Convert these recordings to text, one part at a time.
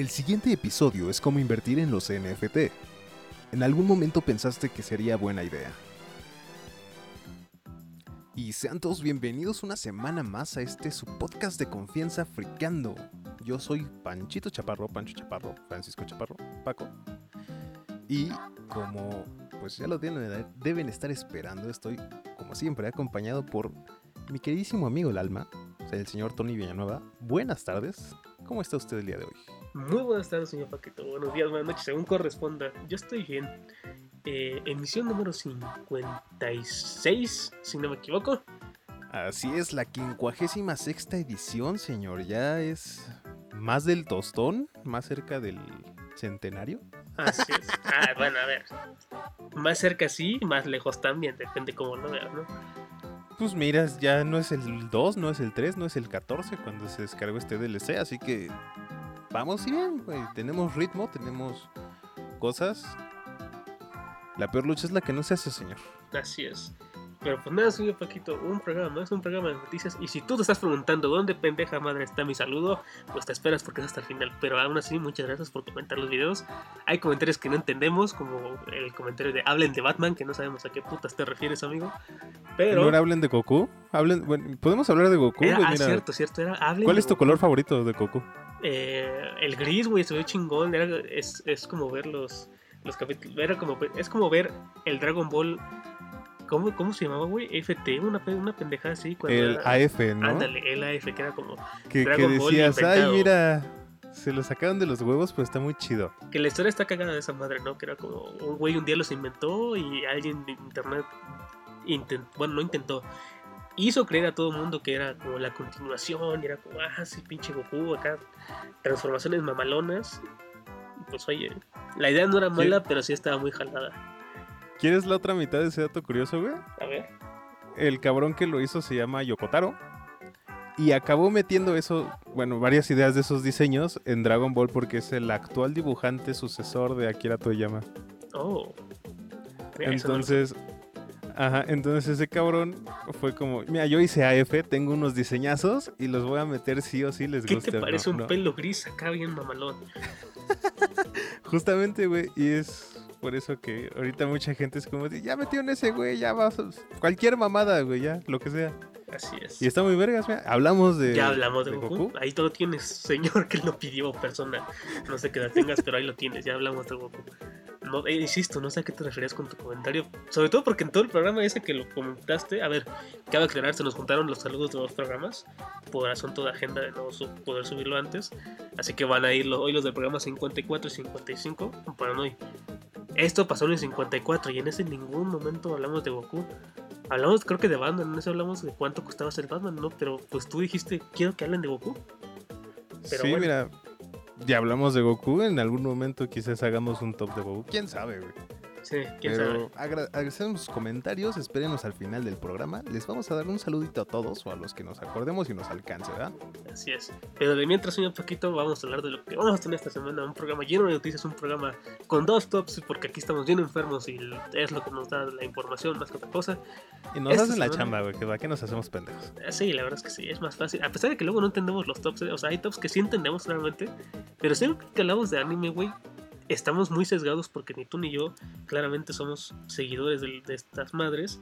El siguiente episodio es cómo invertir en los NFT. En algún momento pensaste que sería buena idea. Y sean todos bienvenidos una semana más a este su podcast de confianza Fricando. Yo soy Panchito Chaparro, Pancho Chaparro, Francisco Chaparro, Paco. Y como pues ya lo deben, deben estar esperando, estoy como siempre acompañado por mi queridísimo amigo el alma, el señor Tony Villanueva. Buenas tardes, ¿cómo está usted el día de hoy? Muy buenas tardes, señor Paquito. Buenos días, buenas noches, según corresponda. Yo estoy bien. Eh, emisión número 56, si no me equivoco. Así es, la quincuagésima sexta edición, señor. Ya es más del tostón, más cerca del centenario. Así es. Ah, bueno, a ver. Más cerca sí, más lejos también, depende cómo lo veas, ¿no? Pues miras, ya no es el 2, no es el 3, no es el 14 cuando se descargó este DLC, así que vamos bien, güey. Tenemos ritmo, tenemos cosas. La peor lucha es la que no se hace, señor. Así es. Pero pues nada, señor Paquito, un programa es un programa de noticias. Y si tú te estás preguntando dónde pendeja madre está mi saludo, pues te esperas porque es hasta el final. Pero aún así, muchas gracias por comentar los videos. Hay comentarios que no entendemos, como el comentario de hablen de Batman, que no sabemos a qué putas te refieres, amigo. Pero. ¿No hablen de Goku? Hablen, bueno, podemos hablar de Goku. ah, cierto, cierto. Era, ¿Cuál es tu color favorito de Goku? Eh, el gris, güey, se ve chingón. es, es como ver los, los capítulos. Era como, es como ver el Dragon Ball ¿Cómo, ¿Cómo se llamaba, güey? FT, una, una pendejada así. el AF, ¿no? Ándale, el AF, que era como. Que, que decías, ay, mira, se lo sacaron de los huevos, pero está muy chido. Que la historia está cagada de esa madre, ¿no? Que era como un güey un día los inventó y alguien de internet. Intentó, bueno, no intentó. Hizo creer a todo el mundo que era como la continuación, y era como, ah, sí, pinche Goku, acá, transformaciones mamalonas. Pues oye, la idea no era mala, pero sí estaba muy jalada. ¿Quieres la otra mitad de ese dato curioso, güey? A ver. El cabrón que lo hizo se llama Yokotaro. Y acabó metiendo eso, bueno, varias ideas de esos diseños en Dragon Ball porque es el actual dibujante sucesor de Akira Toyama. Oh. entonces, ajá, entonces ese cabrón fue como, mira, yo hice AF, tengo unos diseñazos y los voy a meter sí o sí les gusta. ¿Qué te parece un pelo gris acá bien mamalón? Justamente, güey, y es por eso que ahorita mucha gente es como, ya metió en ese güey, ya vas, cualquier mamada, güey, ya, lo que sea. Así es. Y está muy vergas, mira. Hablamos de. Ya hablamos de, Goku? Ahí todo tienes, señor, que lo pidió persona. No sé qué la tengas, pero ahí lo tienes. Ya hablamos de Goku. No, eh, insisto, no sé a qué te referías con tu comentario. Sobre todo porque en todo el programa ese que lo comentaste, a ver, cabe aclarar, se nos juntaron los saludos de los programas por asunto de agenda de no poder subirlo antes. Así que van a ir hoy los del programa 54 y 55 para hoy. Esto pasó en el 54 y en ese ningún momento hablamos de Goku. Hablamos, creo que de Batman, en eso hablamos de cuánto costaba ser Batman, ¿no? Pero pues tú dijiste, quiero que hablen de Goku. Pero sí, mira, ya hablamos de Goku, en algún momento quizás hagamos un top de Goku. ¿Quién sabe, güey? Sí, quién Pero agradecemos sus comentarios, espérenos al final del programa. Les vamos a dar un saludito a todos o a los que nos acordemos y nos alcance, ¿verdad? Así es. Pero de mientras, un poquito, vamos a hablar de lo que vamos a tener esta semana. Un programa lleno de noticias, un programa con dos tops, porque aquí estamos bien enfermos y es lo que nos da la información más que otra cosa. Y nos hacen la chamba, güey, que va que nos hacemos pendejos. Eh, sí, la verdad es que sí, es más fácil. A pesar de que luego no entendemos los tops, eh, o sea, hay tops que sí entendemos realmente, pero siempre que hablamos de anime, güey, estamos muy sesgados porque ni tú ni yo claramente somos seguidores de, estas madres.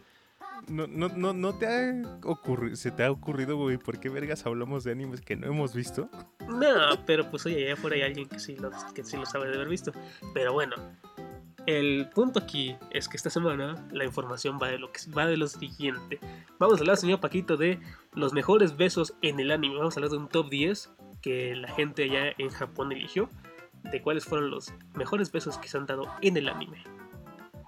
No, no, no, no te ha ocurrido, se te ha ocurrido, güey, ¿por qué vergas hablamos de animes que no hemos visto? No, pero pues oye, allá afuera hay alguien que sí, lo, que sí lo sabe de haber visto. Pero bueno, el punto aquí es que esta semana la información va de lo que va de lo siguiente. Vamos a hablar, señor Paquito, de los mejores besos en el anime. Vamos a hablar de un top 10 que la gente allá en Japón eligió de cuáles fueron los mejores besos que se han dado en el anime.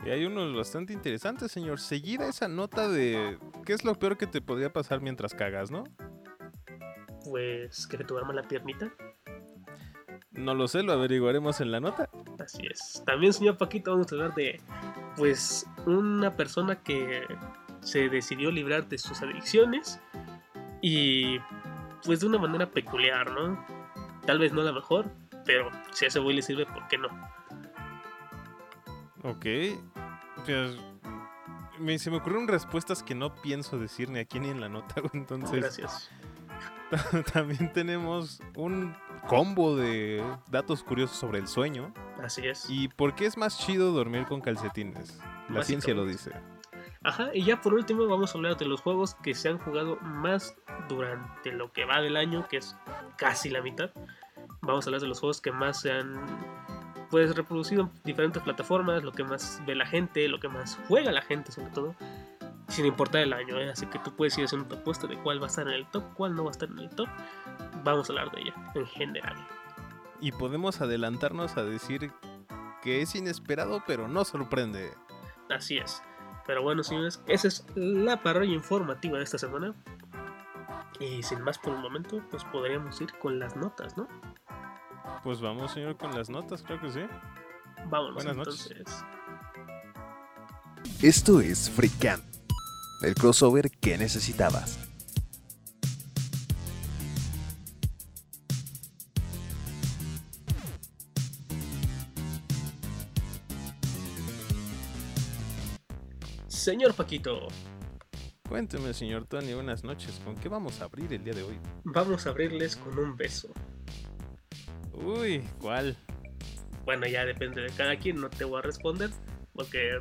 Y hay unos bastante interesantes, señor. Seguida esa nota de qué es lo peor que te podría pasar mientras cagas, ¿no? Pues que te duerma la piernita. No lo sé, lo averiguaremos en la nota. Así es. También, señor Paquito, vamos a hablar de, pues, una persona que se decidió librar de sus adicciones y, pues, de una manera peculiar, ¿no? Tal vez no la mejor, pero si a ese güey le sirve, ¿por qué no? Ok. Pues, me, se me ocurrieron respuestas que no pienso decir ni aquí ni en la nota, entonces... Gracias. También tenemos un combo de datos curiosos sobre el sueño. Así es. ¿Y por qué es más chido dormir con calcetines? La ciencia lo dice. Ajá, y ya por último vamos a hablar de los juegos que se han jugado más durante lo que va del año, que es casi la mitad. Vamos a hablar de los juegos que más se han pues reproducido en diferentes plataformas, lo que más ve la gente, lo que más juega la gente sobre todo, sin importar el año, ¿eh? así que tú puedes ir haciendo tu apuesta de cuál va a estar en el top, cuál no va a estar en el top, vamos a hablar de ella en general. Y podemos adelantarnos a decir que es inesperado pero no sorprende. Así es. Pero bueno, señores, esa es la parrilla informativa de esta semana. Y sin más por el momento, pues podríamos ir con las notas, ¿no? Pues vamos, señor, con las notas, creo que sí. Vámonos Buenas entonces. Noches. Esto es Freakan, el crossover que necesitabas. Señor Paquito. Cuénteme, señor Tony, buenas noches. ¿Con qué vamos a abrir el día de hoy? Vamos a abrirles con un beso. Uy, ¿cuál? Bueno, ya depende de cada quien, no te voy a responder, porque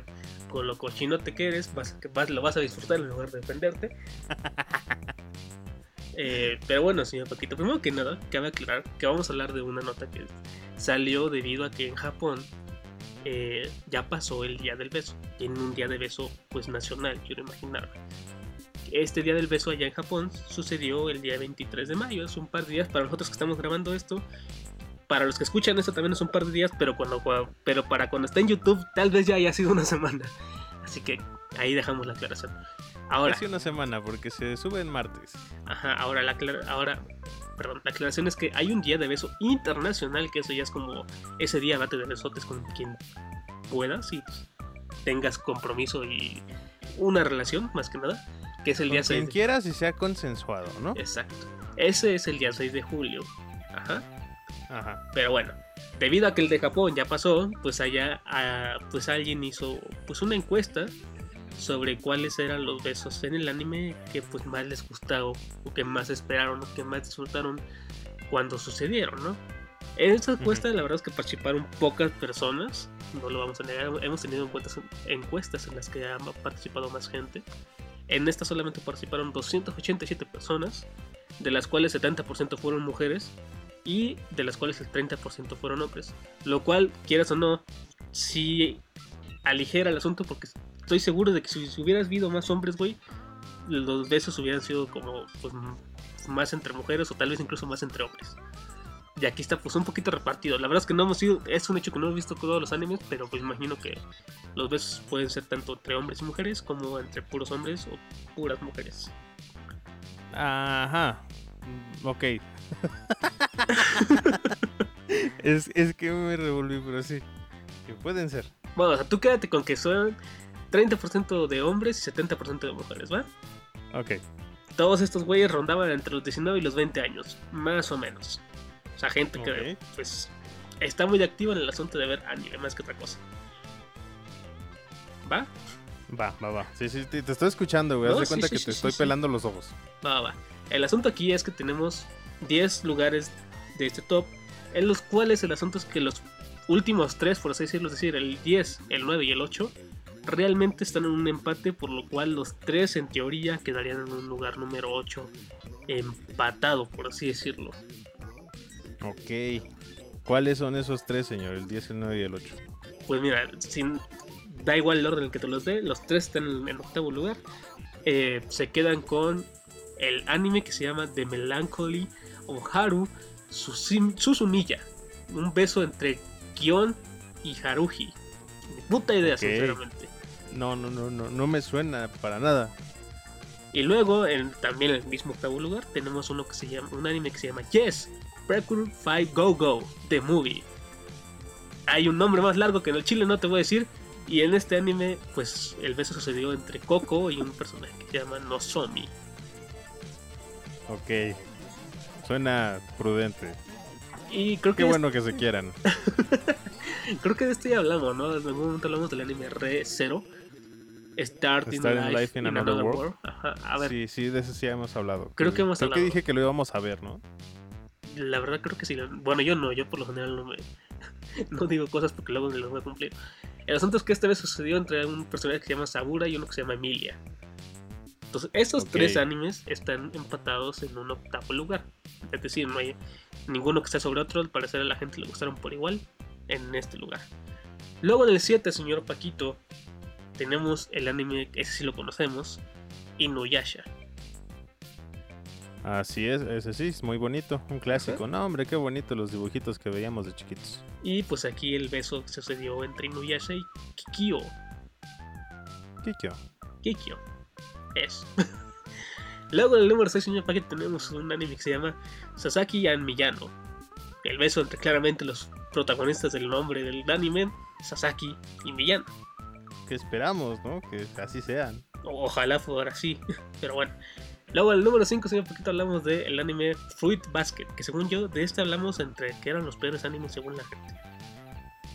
con lo cochino te quedes, vas, vas, lo vas a disfrutar en lugar de defenderte. Eh, pero bueno, señor Paquito, primero que nada, cabe aclarar que vamos a hablar de una nota que salió debido a que en Japón eh, ya pasó el día del beso. Tienen un día de beso pues nacional, quiero imaginar. Este día del beso allá en Japón sucedió el día 23 de mayo, es un par de días para nosotros que estamos grabando esto. Para los que escuchan esto también es un par de días, pero, cuando, pero para cuando está en YouTube tal vez ya haya sido una semana. Así que ahí dejamos la aclaración. Ahora. Casi una semana porque se sube en martes. Ajá, ahora la, ahora perdón, la aclaración es que hay un día de beso internacional, que eso ya es como ese día bate de besotes con quien puedas y tengas compromiso y una relación, más que nada, que es el día 6. Quien quieras y sea consensuado, ¿no? Exacto. Ese es el día 6 de julio. Ajá. Ajá. Pero bueno, debido a que el de Japón ya pasó, pues allá ah, pues alguien hizo pues una encuesta sobre cuáles eran los besos en el anime que pues más les gustaron o que más esperaron o que más disfrutaron cuando sucedieron, ¿no? En esta encuesta la verdad es que participaron pocas personas, no lo vamos a negar, hemos tenido encuestas en las que ha participado más gente. En esta solamente participaron 287 personas, de las cuales 70% fueron mujeres y de las cuales el 30% fueron hombres. Lo cual, quieras o no, sí aligera el asunto porque estoy seguro de que si, hubieras habido más hombres, güey, los besos hubieran sido como pues, más entre mujeres o tal vez incluso más entre hombres. Y aquí está pues un poquito repartido. La verdad es que no hemos sido, es un hecho que no hemos visto todos los animes, pero pues imagino que los besos pueden ser tanto entre hombres y mujeres como entre puros hombres o puras mujeres. Ajá. Ok. es, es que me revolví, pero sí. Que pueden ser. Bueno, o sea, tú quédate con que son 30% de hombres y 70% de mujeres, ¿va? Ok. Todos estos güeyes rondaban entre los 19 y los 20 años, más o menos. O sea, gente que pues está muy activa en el asunto de ver anime más que otra cosa. ¿Va? Va, va, va. Sí, sí, te, estoy escuchando, güey. Haz de cuenta que te estoy pelando los ojos. Va, va. El asunto aquí es que tenemos 10 lugares de este top, en los cuales el asunto es que los últimos 3, por así decirlo, es decir, el 10, el 9 y el 8, realmente están en un empate, por lo cual los tres en teoría quedarían en un lugar número 8 empatado, por así decirlo. Ok. ¿Cuáles son esos tres, señor? El 10, el 9 y el 8. Pues mira, sin, da igual el orden en el que te los dé, los tres están en octavo lugar. Eh, se quedan con el anime que se llama The Melancholy o Haru Susumiya. Un beso entre Kion y Haruhi. Puta idea, sinceramente. No, no, no, no, no me suena para nada. Y luego, en, también en el mismo octavo lugar, tenemos uno que se llama, un anime que se llama Yes, Precure Fight Go Go, The Movie. Hay un nombre más largo que en el chile no te voy a decir. Y en este anime, pues el beso sucedió entre Coco y un personaje que se llama Nozomi. Ok. Suena prudente. Y creo que. Qué bueno que se quieran. creo que de esto ya hablamos, ¿no? En algún momento hablamos del anime Re Zero. Starting Life, in, Another, World. Sí, sí, de eso sí hemos hablado. Creo que hemos creo hablado. que dije que lo íbamos a ver, ¿no? La verdad creo que sí. Bueno, yo no, yo por lo general no me... No digo cosas porque luego me las voy a cumplir. El asunto es que esta vez sucedió entre un personaje que se llama Sabura y uno que se llama Emilia. Entonces, estos Ok. tres animes están empatados en un octavo lugar. Es decir, no hay ninguno que esté sobre otro. Al parecer a la gente le gustaron por igual en este lugar. Luego en el 7, señor Paquito, tenemos el anime, ese sí lo conocemos, Inuyasha. Así es, ese sí, es muy bonito. Un clásico. No, hombre, qué bonito los dibujitos que veíamos de chiquitos. Y pues aquí el beso que sucedió entre Inuyasha y Kikyo. Kikyo. Kikyo. Es. Luego en el número 6, señor Paquito, tenemos un anime que se llama Sasaki and Miyano. El beso entre claramente los protagonistas del nombre del anime, Sasaki y Miyano. Que esperamos, ¿no? Que así sean. Ojalá fuera así, pero bueno. Luego el número 5, señor Paquito, hablamos del anime Fruit Basket, que según yo, de este hablamos entre que eran los peores animes según la gente.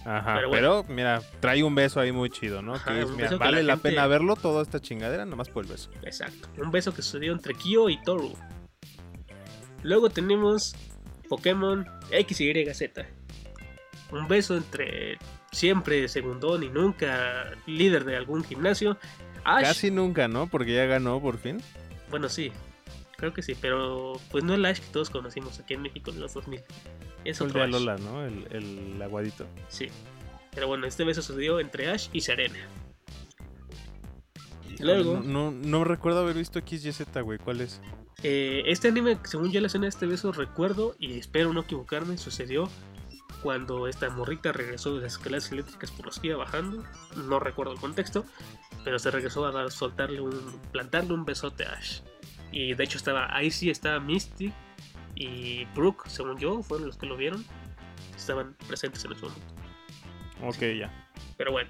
Ajá, Pero mira, trae un beso ahí muy chido, ¿no? Ajá, que es, un mira, beso que vale la la, gente- pena verlo, toda esta chingadera, nomás por el beso. Exacto. Un beso que sucedió entre Kyo y Toru. Luego tenemos Pokémon X, Y, Z. Un beso entre siempre segundón y nunca líder de algún gimnasio. Ash. Casi nunca, ¿no? Porque ya ganó por fin. Bueno, sí. Creo que sí, pero pues no el Ash que todos conocimos aquí en México en los 2000. Es El otro de Ash. Lola, ¿no? El, el aguadito. Sí. Pero bueno, este beso sucedió entre Ash y Serena. Luego, No, no, no recuerdo haber visto XYZ, güey. ¿Cuál es? eh, este anime, según yo la escena de este beso, recuerdo y espero no equivocarme, sucedió cuando esta morrita regresó de las escaleras eléctricas por las que iba bajando. No recuerdo el contexto, pero se regresó a dar, soltarle un, plantarle un besote a Ash. Y de hecho estaba, ahí sí estaba Misty y Brooke, según yo, fueron los que lo vieron. Estaban presentes en ese momento. Ok, ya. Pero bueno.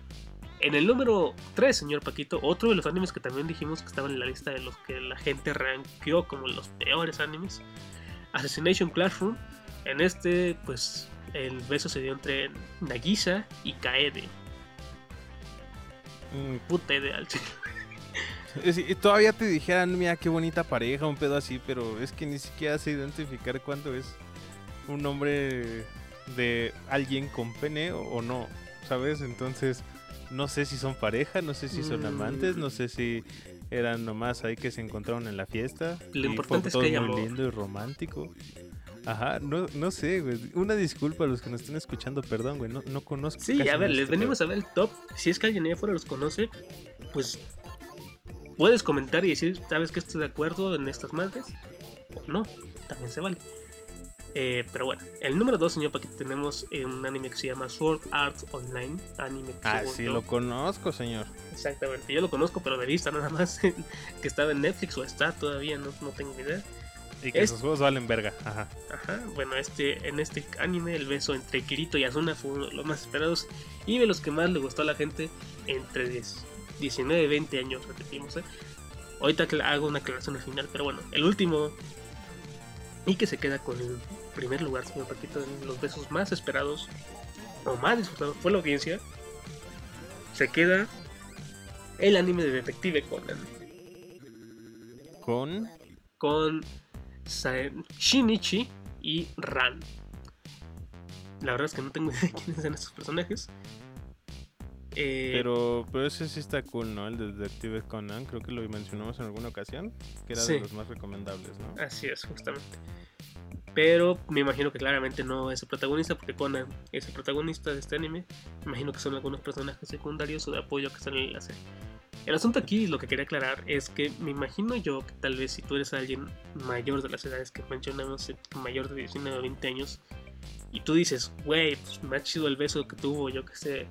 En el número 3, señor Paquito, otro de los animes que también dijimos que estaban en la lista de los que la gente rankeó como los peores animes. Assassination Classroom. En este, pues, el beso se dio entre Nagisa y Kaede. Mm, Puta ideal. y todavía te dijeran, mira, qué bonita pareja, un pedo así, pero es que ni siquiera sé identificar cuándo es un nombre de alguien con pene o, no, ¿sabes? Entonces, no sé si son pareja, no sé si son Mm. amantes, no sé si eran nomás ahí que se encontraron en la fiesta. Lo y importante fue es que muy amor. lindo y romántico. Ajá, no, no sé, güey. Una disculpa a los que nos estén escuchando, perdón, güey. No, no conozco. Sí, a ver, les este venimos a ver el top. Si es que alguien allá afuera los conoce, pues puedes comentar y decir, ¿sabes que estoy de acuerdo en estas madres? O no, también se vale. Eh, pero bueno, el número 2, señor Paquete, tenemos eh, un anime que se llama Sword Art Online. Anime que Ah, sí, yo- lo conozco, señor. Exactamente, yo lo conozco, pero de vista nada más. que estaba en Netflix o está todavía, no, no tengo idea. Y que Es- esos juegos valen verga. Ajá. Ajá, bueno, este, en este anime el beso entre Kirito y Asuna fue uno de los más esperados y de los que más le gustó a la gente entre 10 19 y 20 años, repetimos. ¿eh? Ahorita hago una aclaración al final, pero bueno, el último y que se queda con el primer lugar, señor Paquito, los besos más esperados o más disfrutados por la audiencia, se queda el anime de Detective Conan Con. con Shinichi y Ran. La verdad es que no tengo idea de quiénes son estos personajes. Eh, Pero, pero ese sí está cool, ¿no? El de Detective Conan. Creo que lo mencionamos en alguna ocasión. Que era Sí. de los más recomendables, ¿no? Así es, justamente. Pero me imagino que claramente no es el protagonista, porque Conan es el protagonista de este anime. Me imagino que son algunos personajes secundarios o de apoyo que están en el enlace. El asunto aquí, lo que quería aclarar, es que me imagino yo que tal vez si tú eres alguien mayor de las edades que mencionamos, eh, mayor de 19 o 20 años, y tú dices, güey, pues me ha chido el beso que tuvo, yo que sé,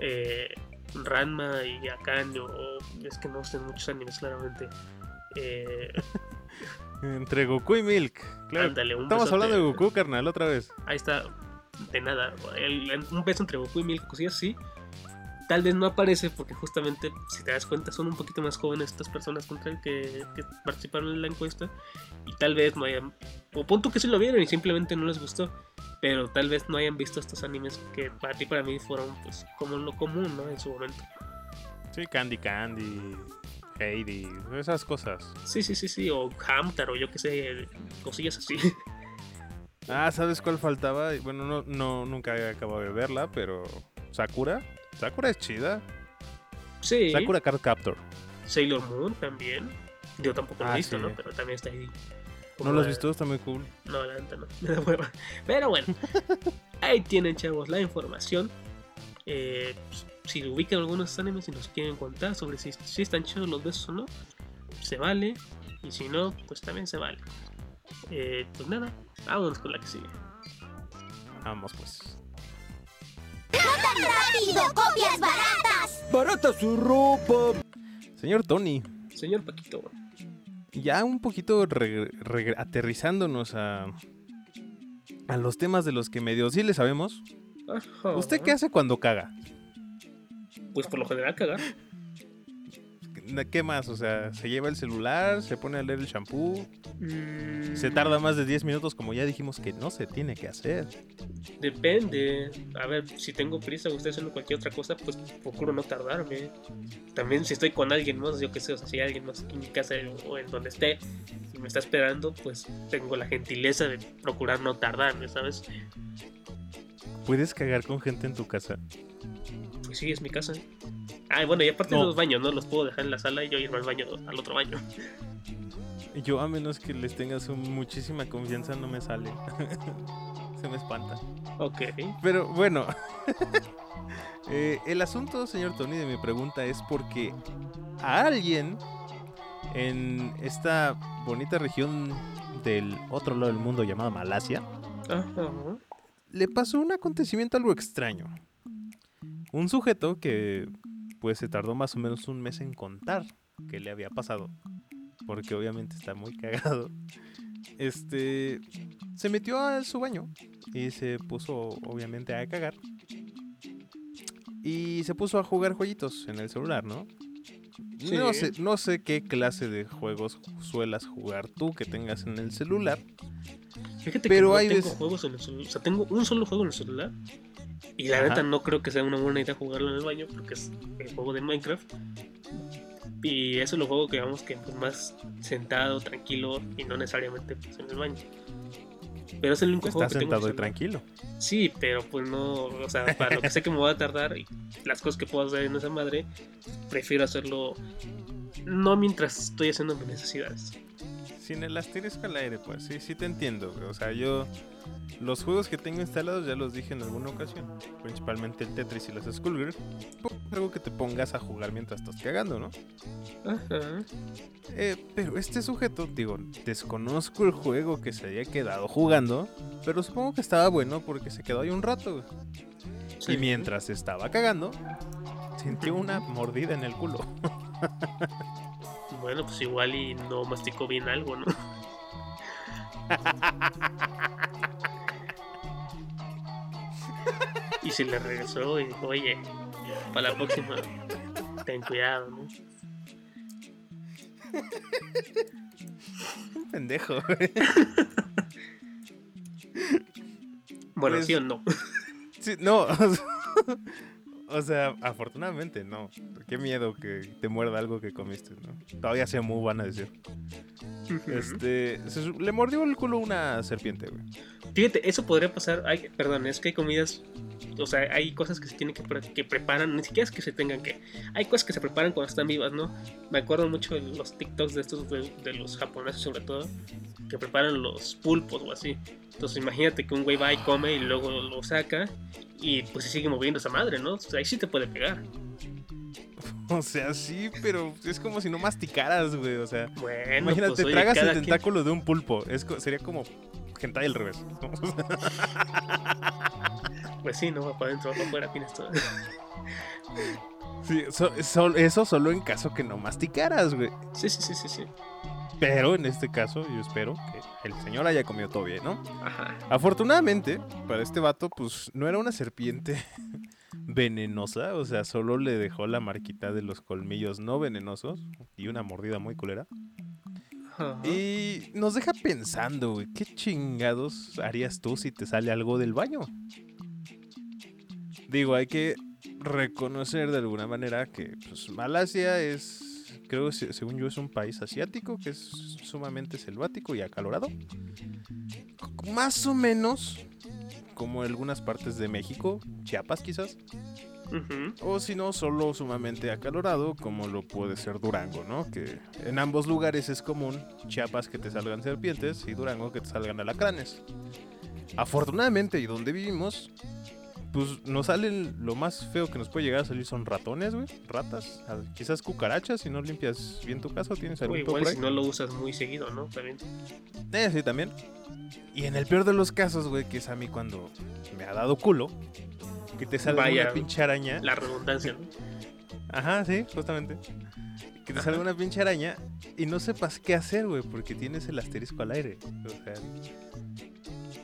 eh, Ranma y Akane, o es que no sé muchos animes claramente. Eh, Entre Goku y Milk. Claro. ándale, un Estamos besote. hablando de Goku, carnal, otra vez. Ahí está, de nada. el- el- un beso entre Goku y Milk, cosillas así. Tal vez no aparece porque justamente, si te das cuenta, son un poquito más jóvenes estas personas contra que, que participaron en la encuesta. Y tal vez no hayan... O punto que sí lo vieron y simplemente no les gustó. Pero tal vez no hayan visto estos animes que para ti, para mí, fueron pues como lo común, ¿no? En su momento. Sí, Candy Candy, Heidi, esas cosas. Sí, sí, sí, sí. O Hamtaro, yo que sé, cosillas así. Ah, ¿sabes cuál faltaba? Bueno, no, no nunca he acabado de verla, pero Sakura. Sakura es chida. Sí. Sakura Card Captor. Sailor Moon también. Yo tampoco lo he Ah, visto, sí. ¿no? Pero también está ahí. ¿No lo has visto? Está muy cool. No, la neta no. Me da hueva. Pero bueno. ahí tienen, chavos, la información. Eh, pues, si ubican algunos animes y nos quieren contar sobre si, si están chidos los besos o no, se vale. Y si no, pues también se vale. Eh, pues nada, vámonos con la que sigue. Vamos pues. ¡Rápido! ¡Copias baratas! ¡Barata su ropa! Señor Tony, Señor Paquito. ya un poquito re- re- aterrizándonos a, a los temas de los que medio sí le sabemos. Ajá. ¿Usted qué hace cuando caga? Pues por lo general cagar. ¿Qué más? O sea, se lleva el celular, se pone a leer el shampoo, Mm, se tarda más de 10 minutos como ya dijimos que no se tiene que hacer. Depende. A ver, si tengo prisa o estoy haciendo cualquier otra cosa, pues procuro no tardarme. También si estoy con alguien más, yo qué sé, o sea, si hay alguien más en mi casa o en donde esté y me está esperando, pues tengo la gentileza de procurar no tardarme, ¿sabes? ¿Puedes cagar con gente en tu casa? Pues sí, es mi casa. Ah, bueno, y aparte No. los baños, ¿no? Los puedo dejar en la sala y yo irme al baño, al otro baño. Yo a menos que les tengas muchísima confianza no me sale. se me espanta. Ok. Pero bueno, eh, el asunto, señor Tony, de mi pregunta es porque a alguien en esta bonita región del otro lado del mundo llamada Malasia le pasó un acontecimiento algo extraño. Un sujeto que pues se tardó más o menos un mes en contar qué le había pasado, porque obviamente está muy cagado. Este se metió a su baño y se puso obviamente a cagar. Y se puso a jugar jueguitos en el celular, ¿no? No, sé, no sé qué clase de juegos suelas jugar tú que tengas en el celular. Fíjate Pero que no hay tengo veces- juegos en el celular. O sea, tengo un solo juego en el celular. Y la Ajá. neta no creo que sea una buena idea jugarlo en el baño porque es el juego de Minecraft. Y eso lo juego que digamos que pues, más sentado, tranquilo y no necesariamente pues, en el baño. Pero es el único juego que sentado y tranquilo. Sí, pero pues no, o sea, para lo que sé que me voy a tardar y las cosas que puedo hacer en esa madre, prefiero hacerlo no mientras estoy haciendo mis necesidades. Sin el asterisco al aire, pues sí, sí te entiendo. güey. O sea, yo los juegos que tengo instalados ya los dije en alguna ocasión. Principalmente el Tetris y las Skullgirls. pues, Algo que te pongas a jugar mientras estás cagando, ¿no? Ajá. Eh, pero este sujeto, digo, desconozco el juego que se haya quedado jugando. Pero supongo que estaba bueno porque se quedó ahí un rato. güey. Sí. Y mientras estaba cagando, sintió una mordida en el culo. Bueno, pues igual y no masticó bien algo, ¿no? y se le regresó y dijo, oye, para la próxima, ten cuidado, ¿no? Pendejo. güey. Bueno, Pues- sí o no. Sí, no. O sea, afortunadamente no. Qué miedo que te muerda algo que comiste, ¿no? Todavía se mu van a decir. Este, se le mordió el culo una serpiente, güey. Fíjate, eso podría pasar. Hay, perdón, es que hay comidas. O sea, hay cosas que se tienen que, que preparan. Ni siquiera es que se tengan que. Hay cosas que se preparan cuando están vivas, ¿no? Me acuerdo mucho de los TikToks de estos, de, de los japoneses, sobre todo, que preparan los pulpos o así. Entonces, imagínate que un güey va y come y luego lo saca. Y pues se sigue moviendo esa madre, ¿no? O sea, ahí sí te puede pegar. O sea, sí, pero es como si no masticaras, güey. O sea, Bueno, imagínate, pues, oye, tragas el quien- tentáculo de un pulpo. Es, sería como hentai al revés. ¿no? Pues sí, no va para adentro, va para afuera, tienes todo. Sí, so- so- eso solo en caso que no masticaras, güey. Sí, sí, sí, sí, sí. Pero en este caso, yo espero que el señor haya comido todo bien, ¿no? Ajá. Afortunadamente, para este vato, pues no era una serpiente venenosa, o sea, solo le dejó la marquita de los colmillos no venenosos y una mordida muy culera. Y nos deja pensando, ¿qué chingados harías tú si te sale algo del baño? Digo, hay que reconocer de alguna manera que pues, Malasia es, creo, se- según yo, es un país asiático que es sumamente selvático y acalorado. más o menos como algunas partes de México, Chiapas quizás, Ujú. o si no, solo sumamente acalorado, como lo puede ser Durango, ¿no? Que en ambos lugares es común, Chiapas que te salgan serpientes y Durango que te salgan alacranes. Afortunadamente, y donde vivimos, pues nos salen lo más feo que nos puede llegar a salir son ratones, güey, ratas, quizás cucarachas si no limpias bien tu casa o tienes O algún pedo igual si no lo usas muy seguido, ¿no? También. Eh, sí, también. Y en el peor de los casos, güey, que es a mí cuando me ha dado culo, que te salga Vaya. una pinche araña. La redundancia, ¿no? Ajá, sí, justamente. Que te salga una pinche araña y no sepas qué hacer, güey, porque tienes el asterisco al aire. O sea,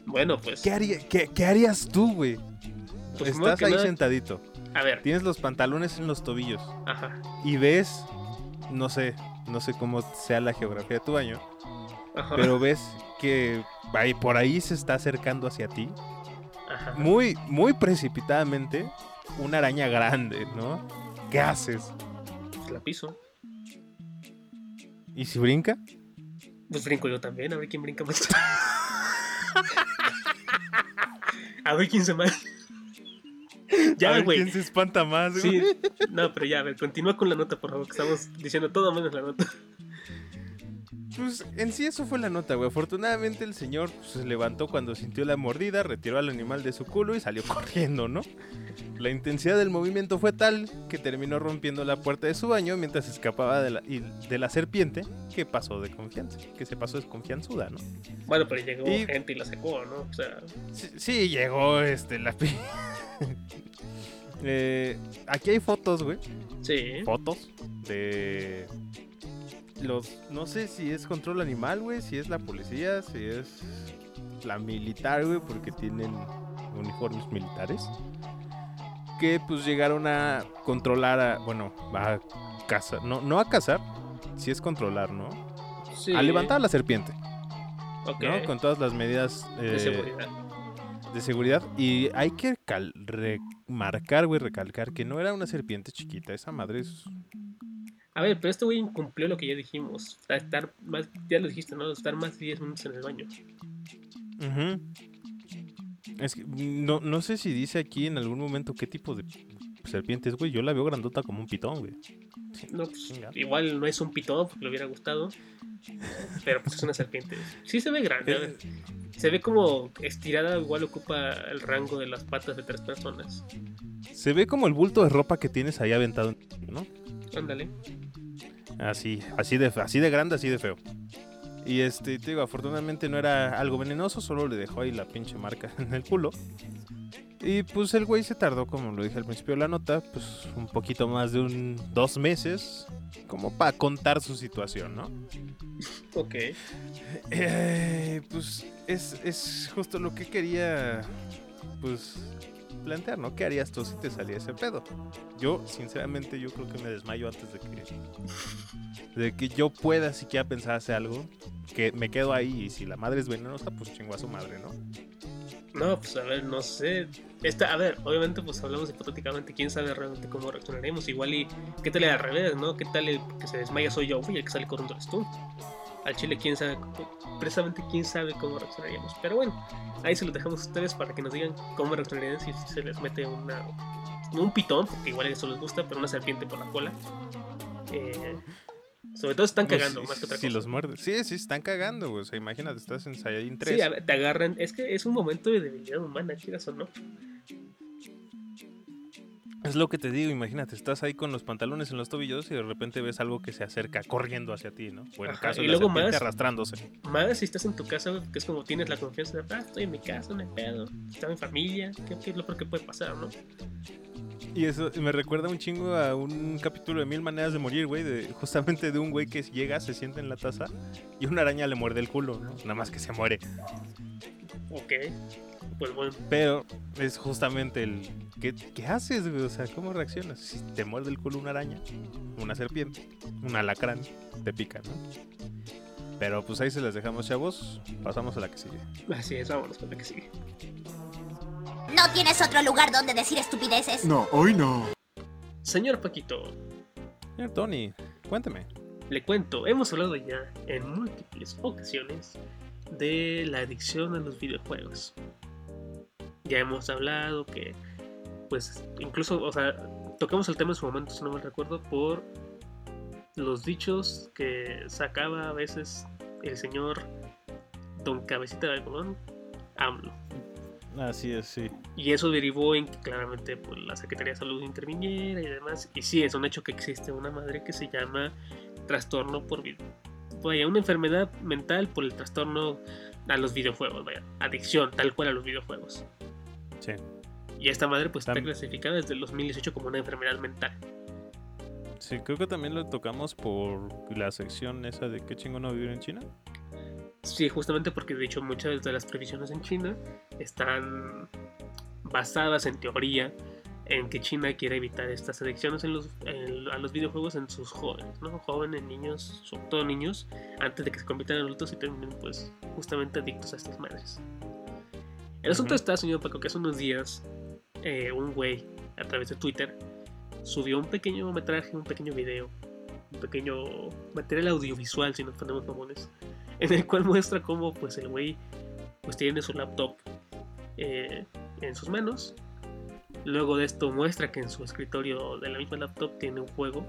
Bueno, pues. ¿qué, haría, qué, qué harías tú, güey? Pues, Estás ahí sentadito, A ver. tienes los pantalones en los tobillos Ajá. y ves, no sé, no sé cómo sea la geografía de tu baño, Ajá. pero ves que ahí, por ahí se está acercando hacia ti. Muy, muy precipitadamente una araña grande, ¿no? ¿Qué haces? Pues la piso. ¿Y si brinca? Pues brinco yo también, a ver quién brinca más. a ver quién se más. A ya, ver güey. ¿Quién se espanta más, Sí, no, pero ya, a ver, continúa con la nota, por favor, que estamos diciendo todo menos la nota. Pues en sí eso fue la nota, güey. Afortunadamente el señor pues, se levantó cuando sintió la mordida, retiró al animal de su culo y salió corriendo, ¿no? La intensidad del movimiento fue tal que terminó rompiendo la puerta de su baño mientras escapaba de la, y- de la serpiente que pasó de confianza, que se pasó desconfianzuda, ¿no? Bueno, pero llegó Y- gente y la sacó, ¿no? O sea, Sí, sí, llegó este la Eh, aquí hay fotos, güey. sí. Fotos de los no sé si es control animal, güey, si es la policía, si es la militar, güey, porque tienen uniformes militares. Que pues llegaron a controlar a, bueno, a cazar, no no a cazar, si es controlar, ¿no? sí. A levantar a la serpiente, ¿no? Con todas las medidas de eh, seguridad. de seguridad. Y hay que remarcar, güey, recalcar que no era una serpiente chiquita. Esa madre es. A ver, pero este güey incumplió lo que ya dijimos. Estar más, ya lo dijiste, ¿no? Estar más de 10 minutos en el baño. Ujú. Es que no, no sé si dice aquí en algún momento qué tipo de serpientes, güey. Yo la veo grandota como un pitón, güey. No, pues, igual no es un pitón porque le hubiera gustado. Pero pues es una serpiente. Sí se ve grande. ver. Se ve como estirada, igual ocupa el rango de las patas de tres personas. Se ve como el bulto de ropa que tienes ahí aventado, ¿no? Ándale. Así, así de, así de grande, así de feo. Y este, te digo, afortunadamente no era algo venenoso, solo le dejó ahí la pinche marca en el culo. Y pues el güey se tardó, como lo dije al principio de la nota, pues un poquito más de un dos meses, como para contar su situación, ¿no? Ok. Eh, pues es, es justo lo que quería, pues, plantear, ¿no? ¿Qué harías tú si te salía ese pedo? Yo, sinceramente, yo creo que me desmayo antes de que, de que yo pueda siquiera pensar hacer algo, que me quedo ahí y si la madre es venenosa, pues chingo a su madre, ¿no? No, pues a ver, no sé. Esta, a ver, obviamente, pues hablamos hipotéticamente. Quién sabe realmente cómo reaccionaremos. Igual y. ¿Qué tal al revés, no? ¿Qué tal el que se desmaya soy yo? Uy, el que sale corriendo eres tú. Al chile, quién sabe. Precisamente, quién sabe cómo reaccionaríamos. Pero bueno, ahí se los dejamos a ustedes para que nos digan cómo reaccionarían si se les mete una. Un pitón, porque igual eso les gusta, pero una serpiente por la cola. Eh, sobre todo están Pues, cagando, si- más que otra Si cosa. los muerdes. Sí, sí, están cagando, güey. O sea, imagínate, estás en Saiyajin 3. Sí, a ver, te agarran. Es que es un momento de debilidad humana, quieras o no. Es lo que te digo, imagínate, estás ahí con los pantalones en los tobillos y de repente ves algo que se acerca corriendo hacia ti, ¿no? O en el Ajá, caso y de luego más- arrastrándose. Más si estás en tu casa, que es como tienes la confianza de, ah, estoy en mi casa, no hay pedo, estoy en familia, ¿qué, qué es lo que puede pasar, no? Y eso me recuerda un chingo a un capítulo de Mil Maneras de Morir, güey, de, justamente de un güey que llega, se sienta en la taza y una araña le muerde el culo, ¿no? Nada más que se muere. Ok, pues bueno, Pero es justamente el... ¿Qué, qué haces, güey? O sea, ¿cómo reaccionas? Si te muerde el culo una araña, una serpiente, un alacrán, te pica, ¿no? Pero pues ahí se las dejamos, chavos. Pasamos a la que sigue. así es, vámonos con la que sigue. ¿No tienes otro lugar donde decir estupideces? No, hoy no. Señor Paquito, Señor Tony, cuénteme. le cuento, hemos hablado ya en múltiples ocasiones de la adicción a los videojuegos. Ya hemos hablado que, pues, incluso, o sea, tocamos el tema en su momento, si no me recuerdo, por los dichos que sacaba a veces el señor Don Cabecita de Algodón, AMLO. Así es, sí. Y eso derivó en que claramente pues, la Secretaría de Salud interviniera y demás. Y sí, es un hecho que existe una madre que se llama trastorno por. Vaya, una enfermedad mental por el trastorno a los videojuegos, vaya, adicción tal cual a los videojuegos. Sí. Y esta madre pues está clasificada desde el 2018 como una enfermedad mental. Sí, creo que también lo tocamos por la sección esa de qué chingón no vivir en China. Sí, justamente porque de hecho muchas de las previsiones en China están basadas en teoría en que China quiere evitar estas adicciones en los, en- a los videojuegos en sus jóvenes, ¿no? Jóvenes, niños, sobre todo niños, antes de que se conviertan en adultos y terminen pues justamente adictos a estas madres. El asunto Ujú. está, señor Paco, que hace unos días eh, un güey a través de Twitter subió un pequeño metraje, un pequeño video, un pequeño material audiovisual, si nos ponemos mamones, en el cual muestra cómo pues el güey pues tiene su laptop eh, en sus manos. Luego de esto muestra que en su escritorio de la misma laptop tiene un juego,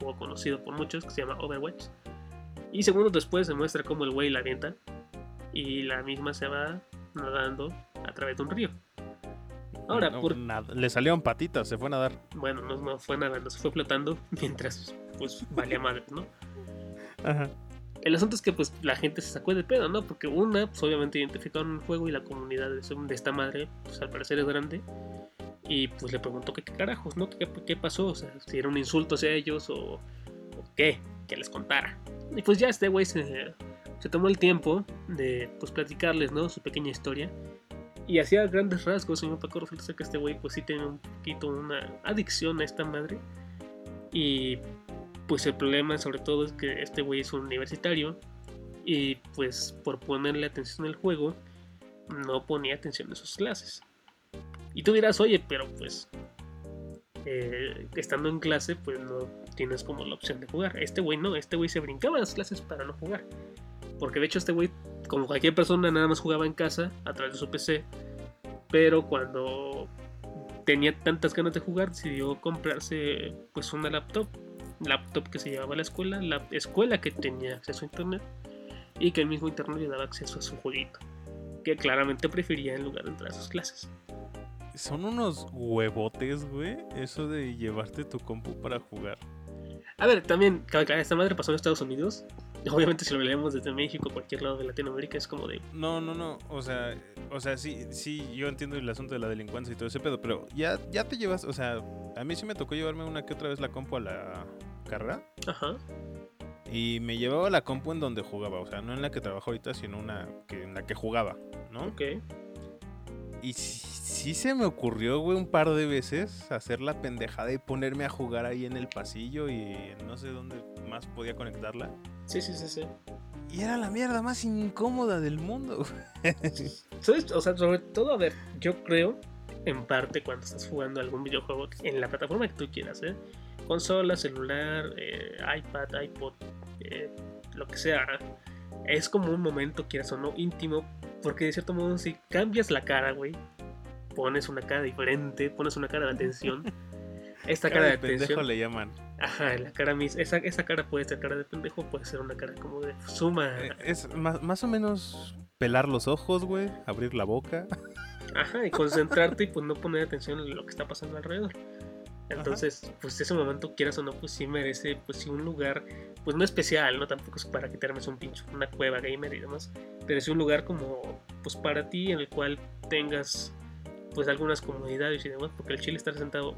juego conocido por muchos que se llama Overwatch. Y segundos después se muestra cómo el güey la avienta y la misma se va nadando a través de un río. Ahora, No, por, nada, Le salieron patitas, se fue a nadar. bueno, no, no fue nadando, se fue flotando mientras pues valía madre, ¿no? Ajá. El asunto es que pues la gente se sacó de pedo, ¿no? Porque una, pues obviamente identificaron el juego y la comunidad de esta madre, pues al parecer es grande. Y pues le preguntó que qué carajos, ¿no? ¿Qué, qué pasó? O sea, si era un insulto hacia ellos o, o qué, que les contara. Y pues ya este güey se, se tomó el tiempo de pues platicarles, ¿no? Su pequeña historia. Y hacía grandes rasgos, señor Paco, resulta ser que este güey pues sí tiene un poquito una adicción a esta madre. Y pues el problema sobre todo es que este güey es un universitario y pues por ponerle atención al juego no ponía atención en sus clases. Y tú dirás, oye, pero pues eh, estando en clase pues no tienes como la opción de jugar. Este güey no, este güey se brincaba las clases para no jugar. Porque de hecho este güey, como cualquier persona, nada más jugaba en casa a través de su PC. Pero cuando tenía tantas ganas de jugar, decidió comprarse pues una laptop laptop que se llevaba a la escuela, la escuela que tenía acceso a internet y que el mismo internet le daba acceso a su jueguito, que claramente prefería en lugar de entrar a sus clases. Son unos huevotes, güey. Eso de llevarte tu compu para jugar. A ver, también, ca- esta madre pasó en Estados Unidos. Obviamente, si lo leemos desde México, cualquier lado de Latinoamérica, es como de. No, no, no. O sea, o sea, sí, sí, yo entiendo el asunto de la delincuencia y todo ese pedo, pero ya, ya te llevas, o sea, a mí sí me tocó llevarme una que otra vez la compu a la carrera. Ajá, Y me llevaba la compu en donde jugaba, o sea, no en la que trabajo ahorita, sino una que, en la que jugaba, ¿no? ok. Y sí, sí se me ocurrió, güey, un par de veces hacer la pendejada y ponerme a jugar ahí en el pasillo y no sé dónde más podía conectarla. Sí, sí, sí, sí. Y era la mierda más incómoda del mundo. ¿Sabes? O sea, sobre todo, a ver, yo creo, en parte, cuando estás jugando algún videojuego en la plataforma que tú quieras, ¿eh? Consola, celular, eh, iPad, iPod, eh, lo que sea, es como un momento, quieras o no, íntimo, porque de cierto modo, si cambias la cara, güey, pones una cara diferente, pones una cara de atención. Esta cara, de, pendejo atención, le llaman. ajá, la cara mis, esa, esa cara puede ser cara de pendejo, puede ser una cara como de suma, Eh, Es más, más o menos pelar los ojos, güey, abrir la boca. Ajá, y concentrarte y pues no poner atención en lo que está pasando alrededor. Entonces, pues ese momento, quieras o no, pues sí merece, pues sí, un lugar, pues no especial, ¿no? Tampoco es para que te armes un pincho, una cueva gamer y demás, pero es un lugar como, pues para ti, en el cual tengas, pues algunas comodidades y demás, porque el chile estar sentado,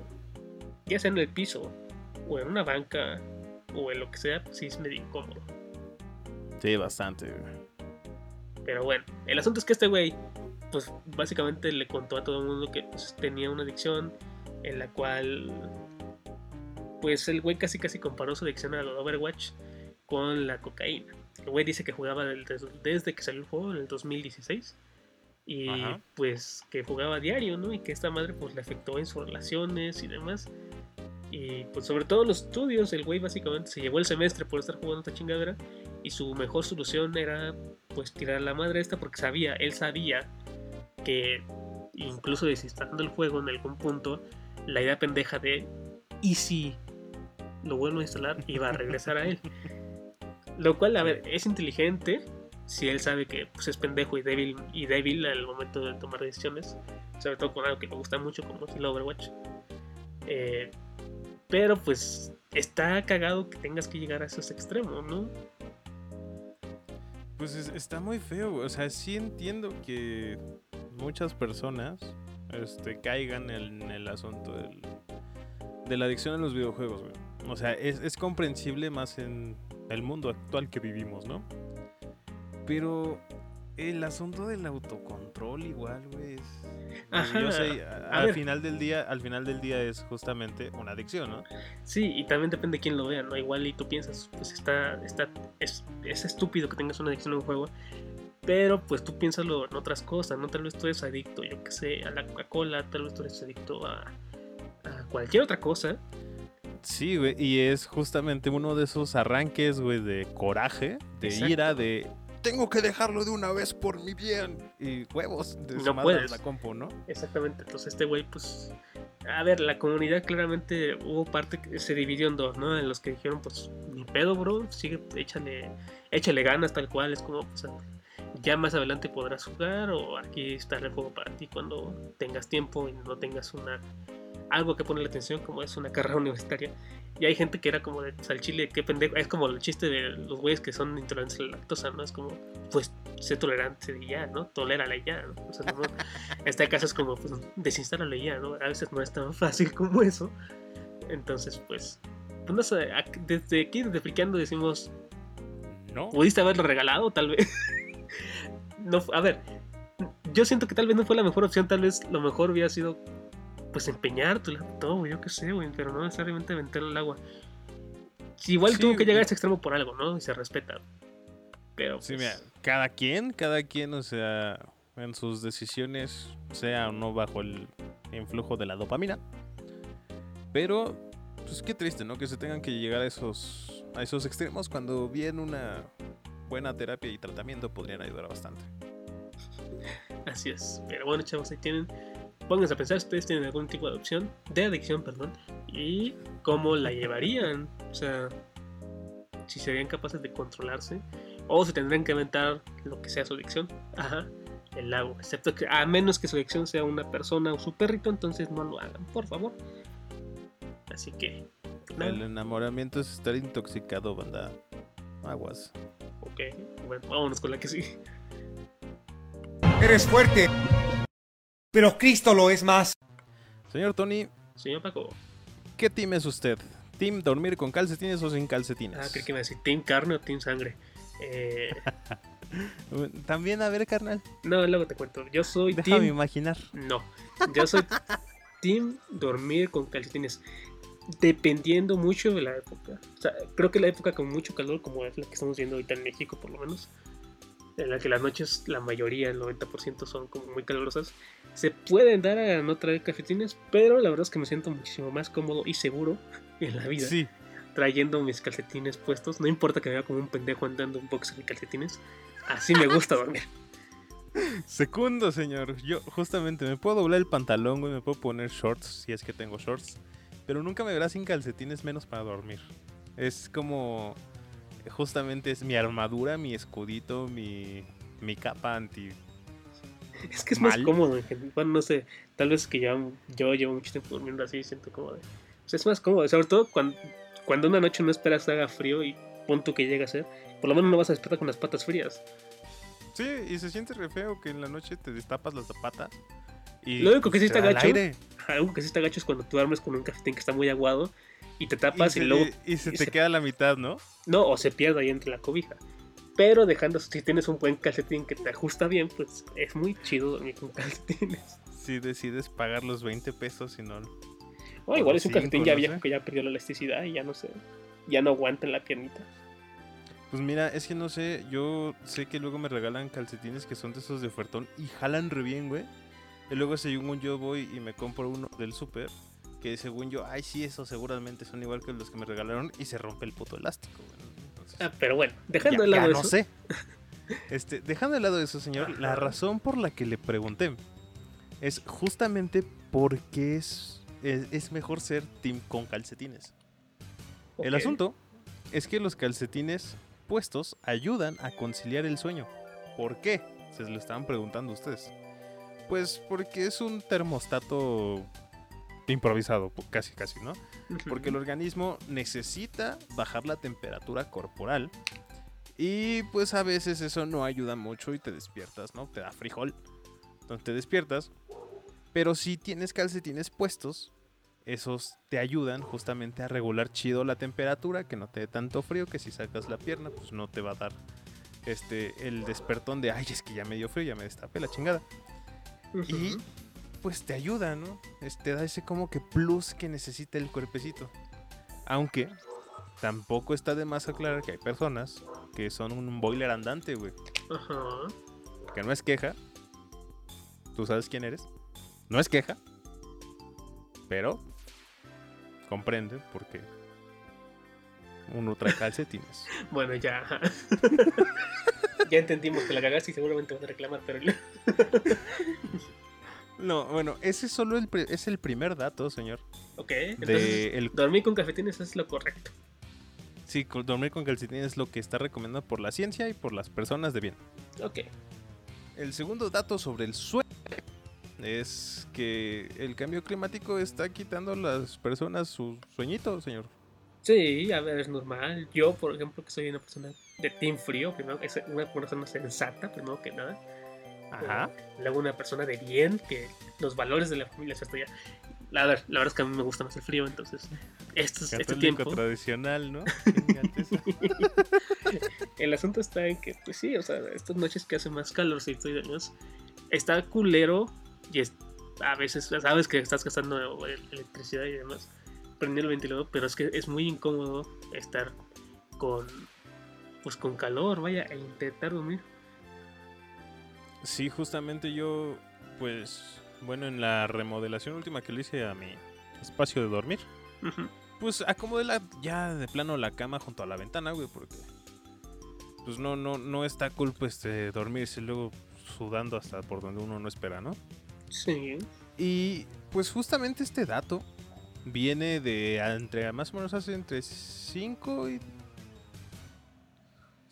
ya sea en el piso, o en una banca, o en lo que sea, pues sí es medio incómodo. Sí, bastante. Pero bueno, el asunto es que este güey, pues básicamente le contó a todo el mundo que pues, tenía una adicción en la cual, pues el güey casi casi comparó su adicción a lo de Overwatch con la cocaína. El güey dice que jugaba desde, que salió el juego en el 2016 y Ajá. pues que jugaba diario, ¿no? Y que esta madre pues le afectó en sus relaciones y demás. Y pues sobre todo los estudios, el güey básicamente se llevó el semestre por estar jugando esta chingadera y su mejor solución era pues tirar a la madre esta porque sabía, él sabía que incluso desinstalando el juego en algún punto, la idea pendeja de y si lo vuelvo a instalar iba a regresar a él. Lo cual, a ver, es inteligente si él sabe que pues, es pendejo y débil y débil al momento de tomar decisiones, sobre todo con algo que me gusta mucho como es el Overwatch. Eh, pero pues está cagado que tengas que llegar a esos extremos, ¿no? Pues está muy feo, o sea, sí entiendo que muchas personas este, caigan en el asunto del, de la adicción a los videojuegos, güey. O sea, es, es comprensible más en el mundo actual que vivimos, ¿no? Pero el asunto del autocontrol igual, güey, Yo sé, al final del día, al final del día es justamente una adicción, ¿no? Sí, y también depende de quién lo vea, ¿no? Igual y tú piensas, pues está, está, es, es estúpido que tengas una adicción a un juego, pero pues tú piénsalo en otras cosas, ¿no? Tal vez tú eres adicto, yo qué sé, a la Coca-Cola, tal vez tú eres adicto a, a cualquier otra cosa. Sí, güey, y es justamente uno de esos arranques, güey, de coraje, de ira, de tengo que dejarlo de una vez por mi bien. Y huevos, de no puedes. la compu, ¿no? Exactamente, entonces este güey, pues. A ver, la comunidad claramente hubo parte que se dividió en dos, ¿no? En los que dijeron, pues, ni pedo, bro, sigue, échale, échale ganas tal cual, es como, pues, ya más adelante podrás jugar o aquí está el juego para ti cuando tengas tiempo y no tengas una algo que ponerle atención como es una carrera universitaria. Y hay gente que era como de al chile qué pendejo es como el chiste de los güeyes que son intolerantes a la lactosa no es como pues sé tolerante y ya no tolérale ya ¿no? o sea, no, este caso es como pues desinstálale ya no a veces no es tan fácil como eso. Entonces pues, pues no sé desde aquí desde Fricando decimos no. pudiste haberlo regalado tal vez no, a ver, yo siento que tal vez no fue la mejor opción, tal vez lo mejor hubiera sido pues empeñarte todo, yo qué sé, güey, pero no necesariamente aventarlo al agua. Igual tuvo que llegar a ese extremo por algo, ¿no? Y se respeta. Pero Sí, mira, pues cada quien, cada quien, o sea, en sus decisiones, sea o no bajo el influjo de la dopamina. Pero pues qué triste, ¿no? Que se tengan que llegar a esos a esos extremos cuando bien una buena terapia y tratamiento podrían ayudar bastante. Así es. Pero bueno, chavos, ahí tienen. Pónganse a pensar si ustedes tienen algún tipo de adicción, de adicción, perdón, y cómo la llevarían. O sea, si serían capaces de controlarse, o si tendrían que aventar lo que sea su adicción. Ajá, el lago. Excepto que, a menos que su adicción sea una persona o su perrito, entonces no lo hagan, por favor. Así que. El enamoramiento es estar intoxicado, banda. Aguas. Ok, bueno, vámonos con la que sigue. Eres fuerte, pero Cristo lo es más. Señor Tony. Señor Paco. ¿Qué team es usted? ¿Team dormir con calcetines o sin calcetines? Ah, creo que me decir ¿team carne o team sangre? Eh... También, a ver, carnal. No, luego te cuento. Yo soy Déjame imaginar. No, yo soy team dormir con calcetines dependiendo mucho de la época. O sea, creo que la época con mucho calor, como es la que estamos viendo ahorita en México, por lo menos, en la que las noches, la mayoría, el 90% son como muy calurosas, se pueden dar a no traer calcetines, pero la verdad es que me siento muchísimo más cómodo y seguro en la vida. Sí. Trayendo mis calcetines puestos, no importa que me vea como un pendejo andando un boxer de calcetines, así me gusta dormir. Segundo, señor. Yo justamente me puedo doblar el pantalón, güey, me puedo poner shorts si es que tengo shorts. Pero nunca me verás sin calcetines menos para dormir. Es como. Justamente es mi armadura, mi escudito, mi, mi capa anti. Es que es más cómodo. Bueno, no sé. Tal vez que ya yo llevo mucho tiempo durmiendo así y siento cómodo. Sea, es más cómodo. Sobre todo cuando, cuando una noche no esperas que haga frío y punto que llega a ser. Por lo menos no vas a despertar con las patas frías. Sí, y se siente re feo que en la noche te destapas las zapatas y lo único que sí está gacho. Algo que sí está gacho es cuando tú duermes con un cafetín que está muy aguado y te tapas y, luego. Y, se te queda la mitad, ¿no? No, o se pierde ahí entre la cobija. Pero dejando, si tienes un buen calcetín que te ajusta bien, pues es muy chido dormir con calcetines. Si decides pagar los 20 pesos y no. O igual es un calcetín ya viejo que ya perdió la elasticidad y ya no sé. Ya no aguanta en la piernita. Pues mira, es que no sé, yo sé que luego me regalan calcetines que son de esos de ofertón y jalan re bien, güey. Y luego según yo voy y me compro uno del super que según yo, ay sí, esos seguramente son igual que los que me regalaron y se rompe el puto elástico. ah, pero bueno, dejando de lado ya no sé. Este, dejando de lado eso, señor, la razón por la que le pregunté es justamente porque es, es, es mejor ser team con calcetines. El asunto es que los calcetines puestos ayudan a conciliar el sueño. ¿Por qué? Se lo estaban preguntando ustedes. Pues porque es un termostato improvisado, casi casi, ¿no? Porque el organismo necesita bajar la temperatura corporal. Y pues a veces eso no ayuda mucho y te despiertas, ¿no? Te da frijol. Entonces te despiertas. Pero si tienes calcetines puestos, esos te ayudan justamente a regular chido la temperatura, que no te dé tanto frío, que si sacas la pierna, pues no te va a dar este el despertón de, ay, es que ya me dio frío, ya me destapé la chingada. Y pues te ayuda, ¿no? Te da ese como que plus que necesita el cuerpecito. Aunque tampoco está de más aclarar que hay personas que son un boiler andante, güey. Ajá. Que no es queja. ¿Tú sabes quién eres? No es queja. Pero comprende porque uno trae calcetines. Bueno, ya. Ya entendimos que la cagaste y seguramente vas a reclamar, pero No, bueno, ese solo el es el primer dato, señor. ok. De Entonces, el dormir con cafetines es lo correcto. Sí, dormir con calcetines es lo que está recomendado por la ciencia y por las personas de bien. Ok. El segundo dato sobre el sueño es que el cambio climático está quitando a las personas su sueñito, señor. Sí, a ver, es normal. Yo, por ejemplo, que soy una persona de team frío, primero, es una persona sensata, primero que nada. Ajá. Luego una persona de bien, que los valores de la familia se estudian. La, ver- la verdad es que a mí me gusta más el frío, entonces estos, este tiempo... tradicional, ¿no? El asunto está en que, pues sí, o sea, estas noches que hace más calorcito y demás, está culero y es- a veces sabes que estás gastando el- electricidad y demás, prendiendo el ventilador, pero es que es muy incómodo estar con, pues con calor, vaya, e intentar dormir. Sí, justamente yo, pues, bueno, en la remodelación última que le hice a mi espacio de dormir, pues acomodé la, ya de plano la cama junto a la ventana, güey, porque pues no, no, no está cool pues de dormirse luego sudando hasta por donde uno no espera, ¿no? Sí, Y pues justamente este dato viene de a- entre más o menos hace entre 5 y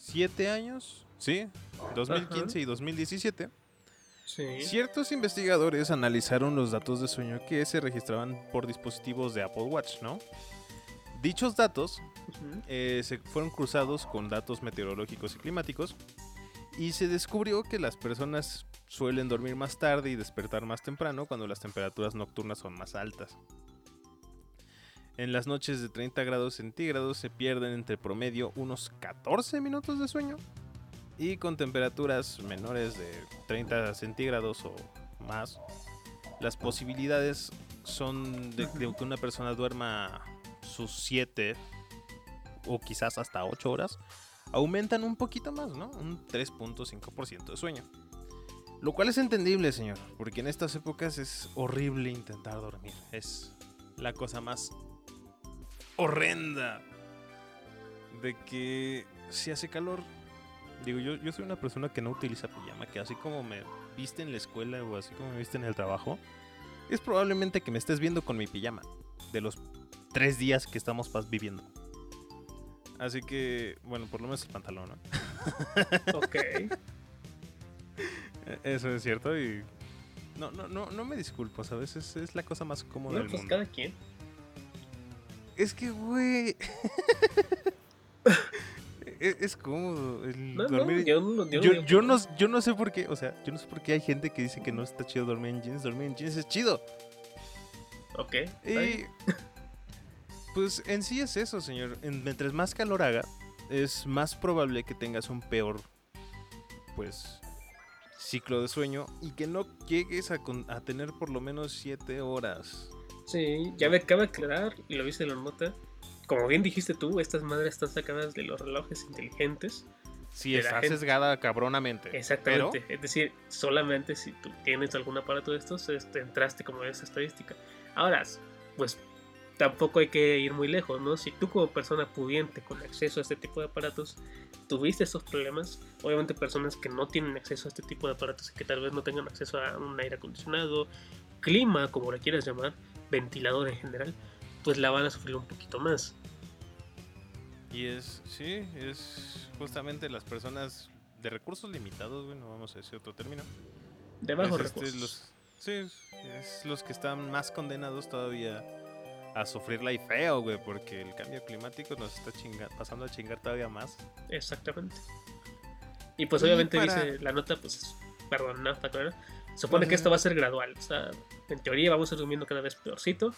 7 años, ¿sí? 2015 y 2017. sí. Ciertos investigadores analizaron los datos de sueño que se registraban por dispositivos de Apple Watch, ¿no? Dichos datos eh, se fueron cruzados con datos meteorológicos y climáticos y se descubrió que las personas suelen dormir más tarde y despertar más temprano cuando las temperaturas nocturnas son más altas. En las noches de 30 grados centígrados se pierden entre promedio unos 14 minutos de sueño y con temperaturas menores de 30 centígrados o más, las posibilidades son de, de que una persona duerma sus 7 o quizás hasta 8 horas, aumentan un poquito más, ¿no? Un 3.5% de sueño. Lo cual es entendible, señor, porque en estas épocas es horrible intentar dormir. Es la cosa más horrenda de que si hace calor, digo, yo, yo soy una persona que no utiliza pijama, que así como me viste en la escuela o así como me viste en el trabajo, es probablemente que me estés viendo con mi pijama de los tres días que estamos viviendo. Así que, bueno, por lo menos el pantalón, ¿no? Ok. Eso es cierto y... No, no, no, no me disculpo, ¿sabes? Es, es la cosa más cómoda No, del pues mundo. cada quien. Es que, güey... es, es cómodo el No, no, dormir... yo no, yo, yo, digo yo que no, yo no sé por qué, o sea, yo no sé por qué hay gente que dice que no está chido dormir en jeans. Dormir en jeans es chido. Ok. Y pues en sí es eso, señor. En- mientras más calor haga, es más probable que tengas un peor, pues, ciclo de sueño y que no llegues a, con- a tener por lo menos 7 horas. Sí, ya me acaba de aclarar y lo viste en la nota. Como bien dijiste tú, estas madres están sacadas de los relojes inteligentes. La está sesgada cabronamente. Exactamente. Es decir, solamente si tú tienes algún aparato de estos, este, entraste como esa estadística. Ahora, pues tampoco hay que ir muy lejos, ¿no? Si tú como persona pudiente con acceso a este tipo de aparatos tuviste esos problemas, obviamente personas que no tienen acceso a este tipo de aparatos y que tal vez no tengan acceso a un aire acondicionado, clima, como le quieras llamar, ventilador en general, pues la van a sufrir un poquito más. Y es, sí, es justamente las personas de recursos limitados, bueno, vamos a decir otro término. De bajos Es, este, recursos. los- sí, es los que están más condenados todavía a sufrirla y feo, güey, porque el cambio climático nos está chinga- pasando a chingar todavía más. Exactamente. Y pues Y obviamente para- dice la nota, pues, perdón, no, está claro. Supone que esto va a ser gradual. O sea, en teoría vamos a ir durmiendo cada vez peorcito.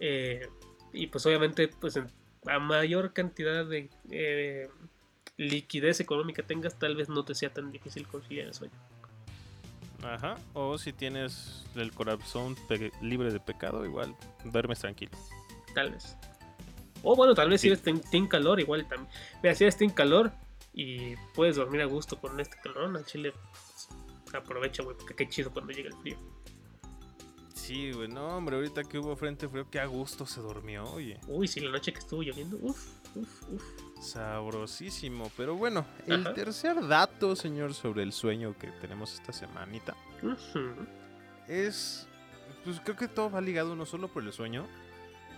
Eh, y pues obviamente, pues a mayor cantidad de eh, liquidez económica tengas, tal vez no te sea tan difícil conciliar el sueño. Ajá. O si tienes el corazón libre de pecado, igual duermes tranquilo. Tal vez. O bueno, tal vez Sí. si eres team, team calor, igual también. Mira, si eres team calor y puedes dormir a gusto con este calorón, al chile aprovecha, güey, porque qué chido cuando llega el frío. Sí, güey, no, hombre, ahorita que hubo frente frío, qué a gusto se durmió, oye. Uy, si la noche que estuvo lloviendo, uff, uff, uff. Sabrosísimo. Pero bueno, el tercer dato, señor, sobre el sueño que tenemos esta semanita es. Pues creo que todo va ligado no solo por el sueño,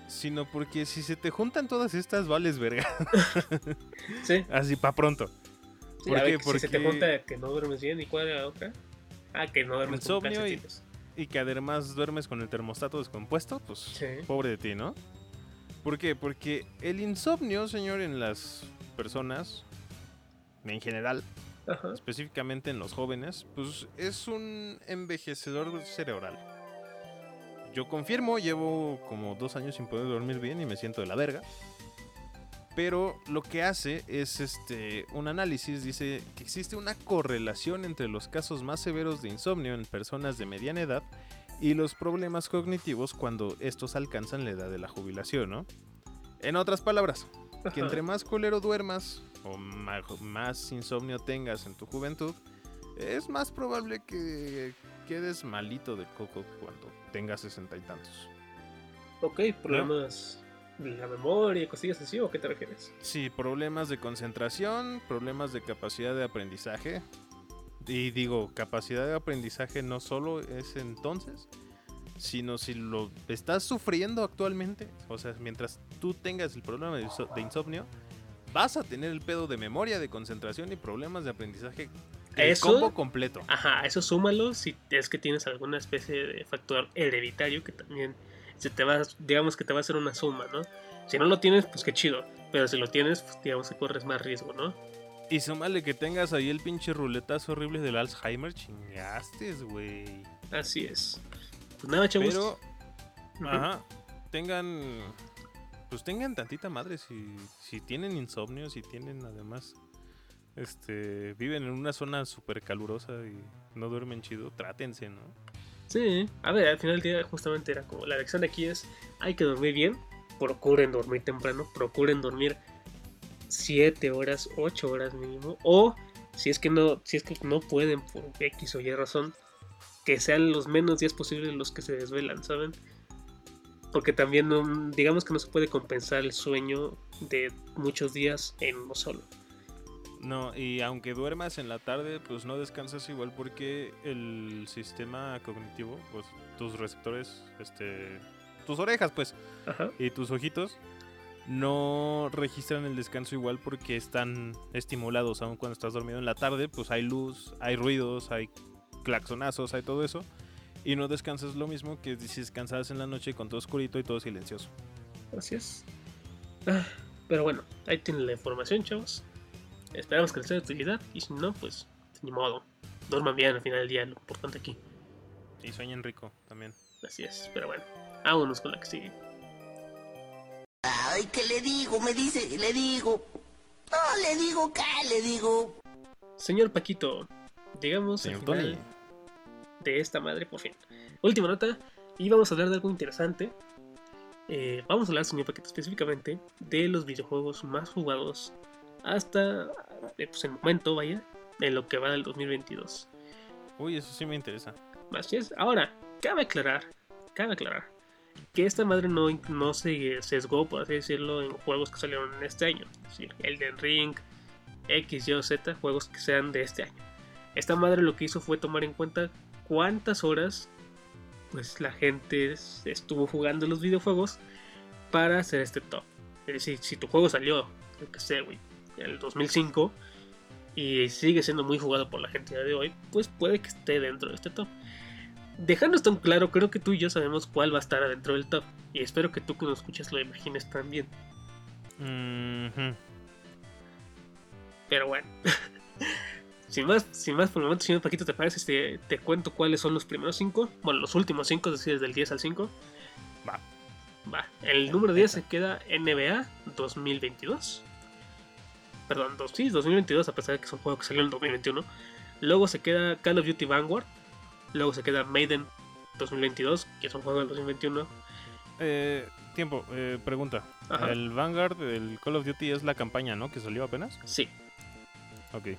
sino porque si se te juntan todas estas, vales verga. Sí, Así para pronto. ¿Por qué? si se te Porque- junta que no duermes bien, ¿y cuál la otra? Ah, que no duermes Insomnio y-. Y que además duermes con el termostato descompuesto, pues Sí. pobre de ti, ¿no? ¿Por qué? Porque el insomnio, señor, en las personas, en general, Ajá. específicamente en los jóvenes, pues es un envejecedor cerebral. Yo confirmo, llevo como dos años sin poder dormir bien y me siento de la verga. Pero lo que hace es este un análisis, dice que existe una correlación entre los casos más severos de insomnio en personas de mediana edad y los problemas cognitivos cuando estos alcanzan la edad de la jubilación, ¿no? En otras palabras, que entre más culero duermas o más insomnio tengas en tu juventud, es más probable que quedes malito de coco cuando tengas sesenta y tantos. Ok, problemas la memoria, cosillas así, ¿o qué te refieres? Sí, problemas de concentración, problemas de capacidad de aprendizaje. Y digo, capacidad de aprendizaje no solo es entonces, sino si lo estás sufriendo actualmente, o sea, mientras tú tengas el problema de inso- de insomnio, vas a tener el pedo de memoria, de concentración y problemas de aprendizaje. El Eso- combo completo. Ajá, eso súmalo si es que tienes alguna especie de factor hereditario que también se te va, digamos que te va a hacer una suma, ¿no? Si no lo tienes, pues qué chido. Pero si lo tienes, pues digamos que corres más riesgo, ¿no? Y súmale que tengas ahí el pinche ruletazo horrible del Alzheimer, chingaste, güey. Así es. Pues nada, chavos. Pero, ajá, tengan, pues tengan tantita madre si, si tienen insomnio, si tienen además, este, viven en una zona súper calurosa y no duermen chido, trátense, ¿no? Sí, a ver, al final del día justamente era como la lección de aquí es, hay que dormir bien, procuren dormir temprano, procuren dormir 7 horas, 8 horas mínimo, o si es que no, si es que no pueden por X o Y razón, que sean los menos días posibles los que se desvelan, ¿saben? Porque también no- digamos que no se puede compensar el sueño de muchos días en uno solo. No, y aunque duermas en la tarde, pues no descansas igual porque el sistema cognitivo, pues tus receptores, este, tus orejas, pues, Ajá. y tus ojitos no registran el descanso igual porque están estimulados aun cuando estás dormido en la tarde, pues hay luz, hay ruidos, hay claxonazos, hay todo eso y no descansas lo mismo que si descansas en la noche con todo oscurito y todo silencioso. Así es. Ah, pero bueno, ahí tienen la información, chavos. Esperamos que les sea de utilidad. Y si no, pues ni modo. Duerman bien al final del día, lo importante aquí. Y sueñen rico también. Así es. Pero bueno, vámonos con la que sigue. Ay, ¿qué le digo? Me dice, le digo. No, le digo, ¿qué le digo? Señor Paquito, digamos al Señor final Tony. de esta madre, por fin. Última nota. Y vamos a hablar de algo interesante. Eh, vamos a hablar, señor Paquito, específicamente de los videojuegos más jugados hasta eh, pues, el momento, vaya, en lo que va del 2022. Uy, eso sí me interesa. Así es. Ahora, cabe aclarar, cabe aclarar que esta madre no, no se sesgó, por así decirlo, en juegos que salieron en este año. Es decir, Elden Ring, X, Y o Z, juegos que sean de este año. Esta madre lo que hizo fue tomar en cuenta cuántas horas pues la gente estuvo jugando los videojuegos para hacer este top. Es decir, si tu juego salió, yo que sé, güey, el 2005 y sigue siendo muy jugado por la gente de hoy, pues puede que esté dentro de este top. Dejando esto en claro, creo que tú y yo sabemos cuál va a estar adentro del top. Y espero que tú que nos escuchas lo imagines también. Pero bueno. sin, más, sin más por el momento, señor Paquito, ¿te parece si te, te cuento cuáles son los primeros 5? Bueno, los últimos 5, es decir, desde el 10 al 5. Va. Va. El número 10 se queda NBA 2022. Perdón, dos, sí, 2022, a pesar de que es un juego que salió en 2021. Luego se queda Call of Duty Vanguard. Luego se queda Maiden 2022, que es un juego del 2021. Eh, tiempo, eh, pregunta. Ajá. El Vanguard del Call of Duty es la campaña, ¿no? Que salió apenas. Sí. Ok.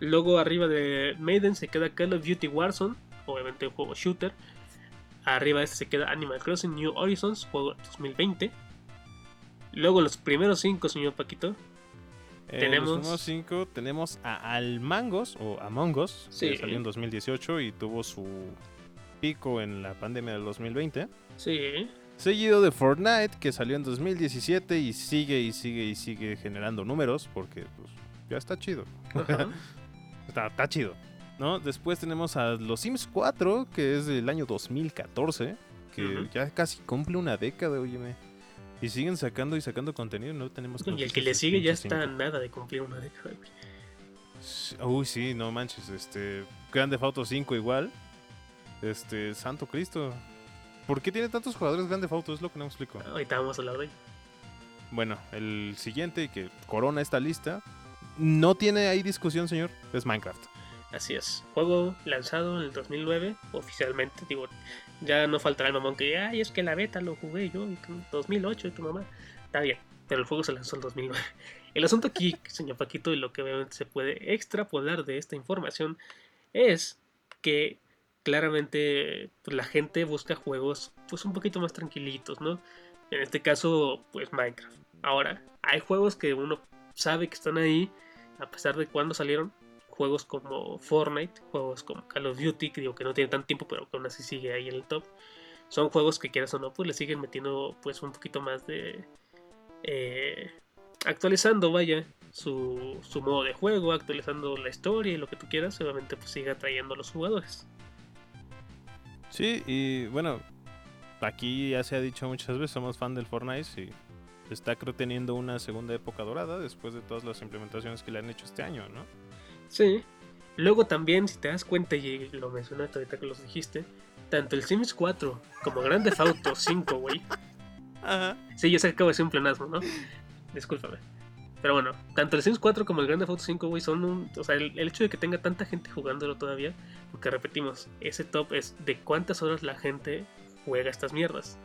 Luego arriba de Maiden se queda Call of Duty Warzone, obviamente un juego shooter. Arriba de este se queda Animal Crossing New Horizons, juego 2020. Luego los primeros 5, señor Paquito. En Tenemos- los primeros cinco tenemos a Almangos o Among Us, Sí. que salió en 2018 y tuvo su pico en la pandemia del 2020. Sí. Seguido de Fortnite, que salió en 2017 y sigue y sigue y sigue generando números porque pues, ya está chido. Está, está chido. ¿no? Después tenemos a los Sims 4, que es del año 2014, que ya casi cumple una década, óyeme. Y siguen sacando y sacando contenido, no tenemos y el que le sigue ya está a 5. nada de cumplir una década. Uy, sí, no manches, este Grande Auto 5 igual. Este, Santo Cristo. ¿Por qué tiene tantos jugadores Grande Auto? Es lo que no me explico. Ahorita vamos a hablar de. Bueno, el siguiente que corona esta lista no tiene ahí discusión, señor, es Minecraft. Así es. Juego lanzado en el 2009, oficialmente. Digo, ya no faltará el mamón que diga, ay, es que la beta lo jugué yo en 2008 y tu mamá. Está bien, pero el juego se lanzó en 2009. El asunto aquí, señor Paquito, y lo que obviamente se puede extrapolar de esta información es que claramente pues, la gente busca juegos pues un poquito más tranquilitos, ¿no? En este caso, pues Minecraft. Ahora, hay juegos que uno sabe que están ahí, a pesar de cuándo salieron, juegos como Fortnite, juegos como Call of Duty, que digo que no tiene tanto tiempo, pero que aún así sigue ahí en el top. Son juegos que quieras o no, pues le siguen metiendo pues un poquito más de... eh, actualizando, vaya, su, su modo de juego, actualizando la historia y lo que tú quieras, obviamente pues sigue atrayendo a los jugadores. Sí, y bueno, aquí ya se ha dicho muchas veces, somos fan del Fortnite y está creo teniendo una segunda época dorada después de todas las implementaciones que le han hecho este año, ¿no? Sí. Luego también, si te das cuenta, y lo mencionaste ahorita que los dijiste, tanto el Sims 4 como Grand Theft Auto 5, güey, Ajá. Sí, yo sé que acabo de decir un pleonasmo, ¿no? Discúlpame. Pero bueno, tanto el Sims 4 como el Grand Theft Auto 5, güey, son un... O sea, el, el hecho de que tenga tanta gente jugándolo todavía, porque repetimos, ese top es de cuántas horas la gente juega estas mierdas.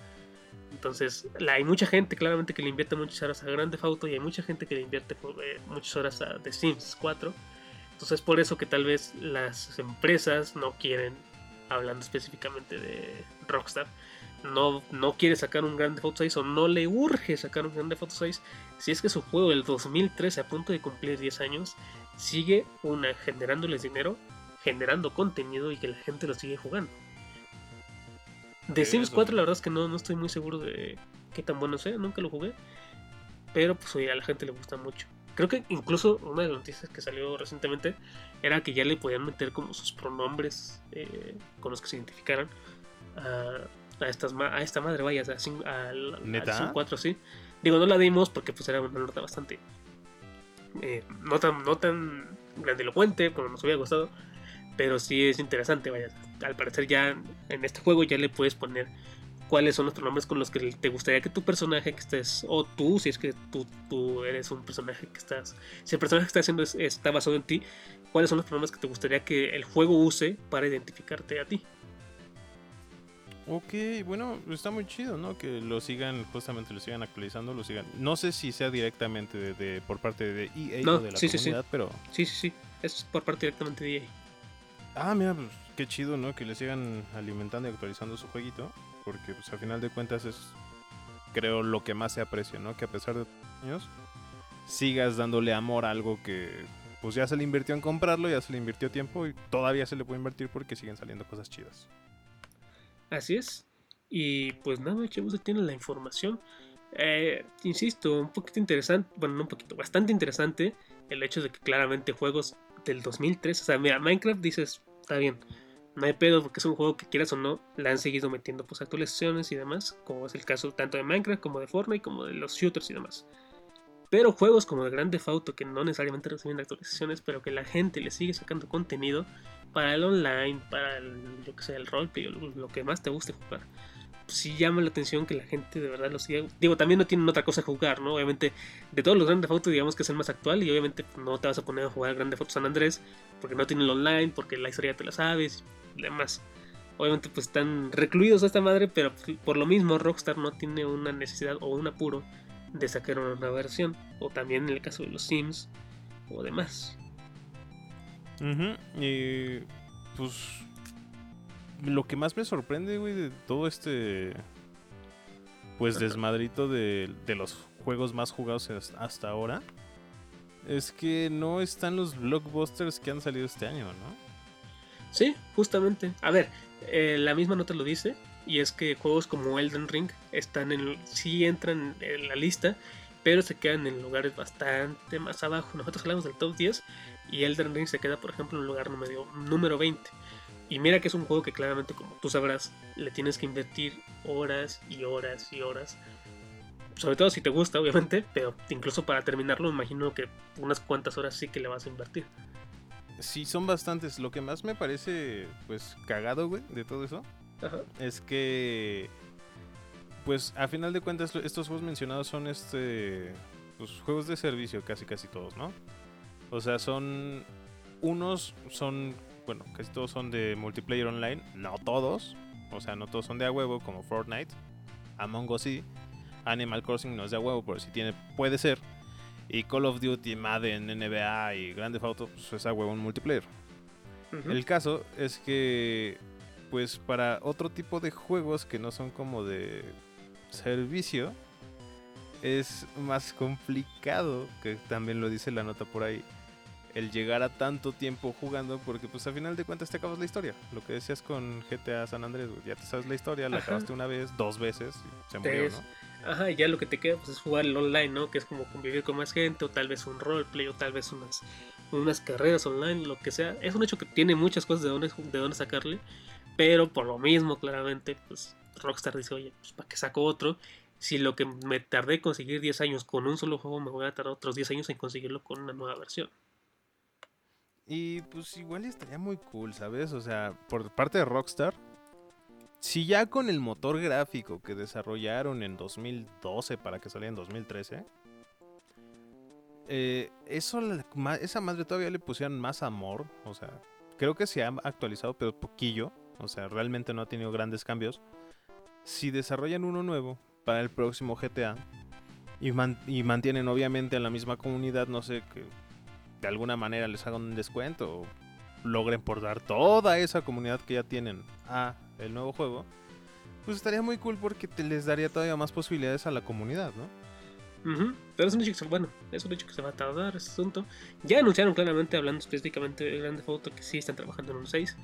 Entonces, la, hay mucha gente claramente que le invierte muchas horas a Grand Theft Auto y hay mucha gente que le invierte eh, muchas horas a The Sims 4. Entonces, por eso que tal vez las empresas no quieren, hablando específicamente de Rockstar, no, no quiere sacar un Grand Theft Auto 6 o no le urge sacar un Grand Theft Auto 6 si es que su juego del 2013 a punto de cumplir 10 años sigue una generándoles dinero, generando contenido y que la gente lo sigue jugando. De Ok, Sims eso- 4 la verdad es que no, no estoy muy seguro de qué tan bueno sea, nunca lo jugué, pero pues oye, a la gente le gusta mucho. Creo que incluso una de las noticias que salió recientemente era que ya le podían meter como sus pronombres eh, con los que se identificaran a, a, estas, a esta madre, vaya, a Sim- al, al ¿Neta? Sim 4, sí. Digo, no la dimos porque pues era una nota bastante... eh, no, tan, no tan grandilocuente como nos hubiera gustado, pero sí es interesante, vaya. Al parecer ya en este juego ya le puedes poner cuáles son los pronombres con los que te gustaría que tu personaje que estés, o tú, si es que tú, tú eres un personaje que estás, si el personaje que estás haciendo es- está basado en ti, cuáles son los pronombres que te gustaría que el juego use para identificarte a ti. Ok, bueno, está muy chido, ¿no? Que lo sigan, justamente lo sigan actualizando, lo sigan. No sé si sea directamente de, de- por parte de EA No, o de la sí, sí, sí. comunidad, pero... Sí, sí, sí, es por parte directamente de EA. Ah, mira, pues qué chido, ¿no? Que le sigan alimentando y actualizando su jueguito. Porque, pues, al final de cuentas es, creo, lo que más se aprecia, ¿no? Que a pesar de años, sigas dándole amor a algo que, pues, ya se le invirtió en comprarlo, ya se le invirtió tiempo y todavía se le puede invertir porque siguen saliendo cosas chidas. Así es. Y pues nada, chavos, tiene la información. Eh, insisto, un poquito interesante, bueno, no un poquito, bastante interesante el hecho de que claramente juegos del 2003, o sea, mira, Minecraft dices, está bien, no hay pedo porque es un juego que quieras o no, le han seguido metiendo pues actualizaciones y demás, como es el caso tanto de Minecraft como de Fortnite, como de los shooters y demás. Pero juegos como el Grand Theft que no necesariamente reciben actualizaciones, pero que la gente le sigue sacando contenido para el online, para el, lo que sea, el roleplay lo, lo que más te guste jugar sí llama la atención que la gente de verdad lo siga. Digo, también no tienen otra cosa a jugar, ¿no? Obviamente, de todos los grandes fotos, digamos que es el más actual. Y obviamente pues, no te vas a poner a jugar Grande Foto San Andrés porque no tiene el online, porque la historia te la sabes y demás. Obviamente, pues están recluidos a esta madre, pero pues, por lo mismo, Rockstar no tiene una necesidad o un apuro de sacar una nueva versión. O también en el caso de los Sims o demás. Y pues lo que más me sorprende, güey, de todo este. Pues desmadrito de, de los juegos más jugados hasta ahora. Es que no están los blockbusters que han salido este año, ¿no? Sí, justamente. A ver, eh, la misma nota lo dice. Y es que juegos como Elden Ring están en. sí entran en la lista. Pero se quedan en lugares bastante más abajo. Nosotros hablamos del top 10. Y Elden Ring se queda, por ejemplo, en el lugar número, número 20. Y mira que es un juego que claramente, como tú sabrás, le tienes que invertir horas y horas y horas. Sobre todo si te gusta, obviamente, pero incluso para terminarlo, me imagino que unas cuantas horas sí que le vas a invertir. Sí, son bastantes. Lo que más me parece, pues, cagado, güey, de todo eso, es que, pues, a final de cuentas, estos juegos mencionados son, este, pues, juegos de servicio, casi, casi todos, ¿no? O sea, son, unos son bueno, casi todos son de multiplayer online, no todos, o sea, no todos son de a huevo como Fortnite, Among Us sí, Animal Crossing no es de a huevo, pero si tiene, puede ser, y Call of Duty, Madden, NBA y Grande Auto, pues es a huevo un multiplayer. El caso es que, pues para otro tipo de juegos que no son como de servicio, es más complicado, que también lo dice la nota por ahí, el llegar a tanto tiempo jugando, porque pues al final de cuentas te acabas la historia. Lo que decías con GTA San Andrés, ya te sabes la historia, la acabaste una vez, dos veces, y se murió, ¿no? Ajá, y ya lo que te queda pues, es jugar el online, ¿no? Que es como convivir con más gente, o tal vez un roleplay, o tal vez unas, unas carreras online, lo que sea. Es un hecho que tiene muchas cosas de dónde, de dónde sacarle, pero por lo mismo, claramente, pues Rockstar dice, oye, pues ¿para qué saco otro? Si lo que me tardé en conseguir 10 años con un solo juego, me voy a tardar otros 10 años en conseguirlo con una nueva versión. Y pues igual estaría muy cool, ¿sabes? O sea, por parte de Rockstar, si ya con el motor gráfico que desarrollaron en 2012 para que saliera en 2013, eh, eso, esa madre todavía le pusieron más amor. O sea, creo que se ha actualizado, pero poquillo. O sea, realmente no ha tenido grandes cambios. Si desarrollan uno nuevo para el próximo GTA y, mantienen obviamente a la misma comunidad, no sé, que de alguna manera les hagan un descuento o logren por dar toda esa comunidad que ya tienen a el nuevo juego, pues estaría muy cool porque les daría todavía más posibilidades a la comunidad, ¿no? Pero es un hecho que se, bueno, es un hecho que se va a tardar ese asunto. Ya anunciaron claramente, hablando específicamente de Grande Foto, que sí están trabajando en un 6.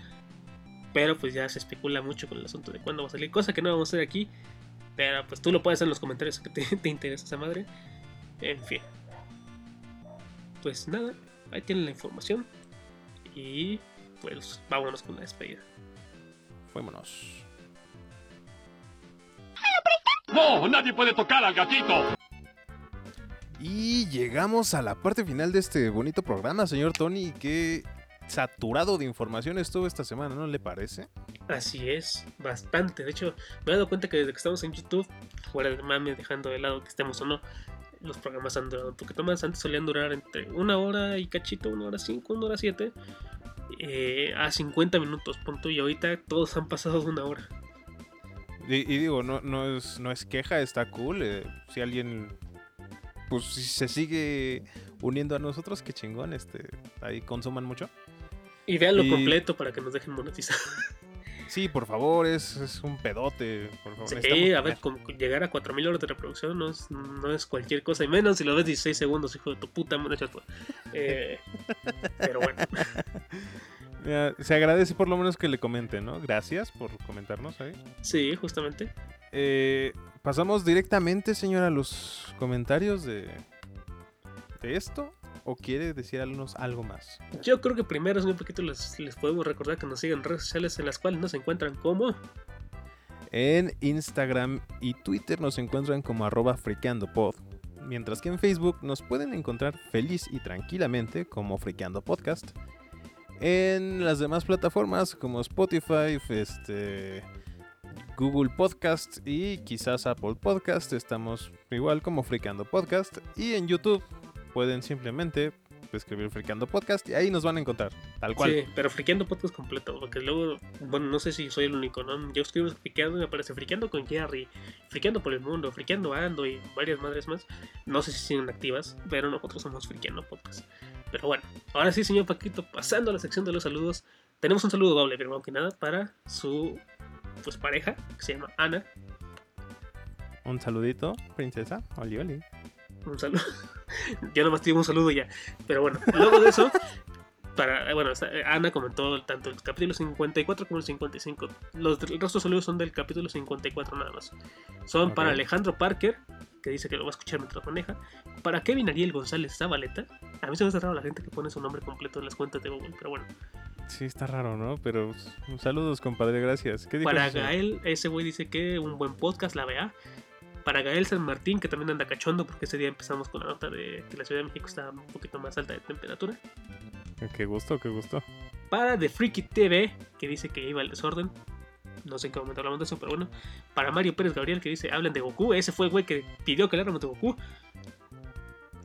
Pero pues ya se especula mucho con el asunto de cuándo va a salir, cosa que no vamos a hacer aquí. Pero pues tú lo puedes hacer en los comentarios que te interesa esa madre. En fin. Pues nada, Ahí tienen la información. Y pues vámonos con la despedida. Vámonos. ¡No! ¡Nadie puede tocar al gatito! Y llegamos a la parte final de este bonito programa, señor Tony. Qué saturado de información estuvo esta semana, ¿no le parece? Así es, bastante. De hecho, me he dado cuenta que desde que estamos en YouTube, fuera de mame, dejando de lado que estemos o no, los programas han durado un poquito más. Antes solían durar entre una hora y cachito, una hora cinco, una hora siete, eh, a 50 minutos, punto. Y ahorita todos han pasado de una hora. Y, digo, no, no, es, no es queja, está cool. Eh, si alguien pues si se sigue uniendo a nosotros, qué chingón, este, ahí consuman mucho. Y véanlo Y- completo para que nos dejen monetizar. Sí, por favor, es, es un pedote. Por favor, Sí, a ver, llegar a 4000 horas de reproducción no es, no es cualquier cosa. Y menos si lo ves 16 segundos, hijo de tu puta madre. Eh, pero bueno, Mira, se agradece por lo menos que le comenten, ¿no? Gracias por comentarnos ahí. sí, justamente. Eh, pasamos directamente, señor, a los comentarios de, de esto. ¿O quiere decirnos algo más? Yo creo que primero, señor Paquito, les, les podemos recordar que nos siguen en redes sociales en las cuales nos encuentran como. En Instagram y Twitter nos encuentran como arroba friqueandopod. Mientras que en Facebook nos pueden encontrar feliz y tranquilamente como Friqueando Podcast. En las demás plataformas como Spotify, este, Google Podcast y quizás Apple Podcast estamos igual como Friqueando Podcast. Y en YouTube pueden simplemente escribir Friqueando Podcast y ahí nos van a encontrar, tal cual. Sí, pero friqueando podcast completo. Porque luego, bueno, no sé si soy el único, ¿no? Yo escribo friqueando y me aparece friqueando con Jerry, friqueando por el mundo, friqueando Ando y varias madres más. No sé si siguen activas, pero nosotros somos friqueando podcast. Pero bueno, ahora sí, señor Paquito, pasando a la sección de los saludos, tenemos un saludo doble, primero que nada, para su pues pareja, que se llama Ana. Un saludito, princesa. Oli, oli. Un saludo. Yo nomás tengo un saludo ya. Pero bueno, luego de eso, para, bueno, Ana comentó tanto el capítulo 54 como el 55. Los, el resto de los saludos son del capítulo 54 nada más. Son para Ok. Alejandro Parker, que dice que lo va a escuchar mientras maneja. Para Kevin Ariel González Zabaleta. A mí se me hace raro la gente que pone su nombre completo en las cuentas de Google, pero bueno. Sí, está raro, ¿no? Pero pues, saludos, compadre, gracias. ¿Qué Para? Gael, ese güey dice que un buen podcast, la vea. Para Gael San Martín, que también anda cachondo, porque ese día empezamos con la nota de que la Ciudad de México está un poquito más alta de temperatura. Qué gusto, qué gusto. Para The Freaky TV, que dice que iba al desorden. No sé en qué momento hablamos de eso, pero bueno. Para Mario Pérez Gabriel, que dice, hablen de Goku. Ese fue el güey que pidió que habláramos de Goku.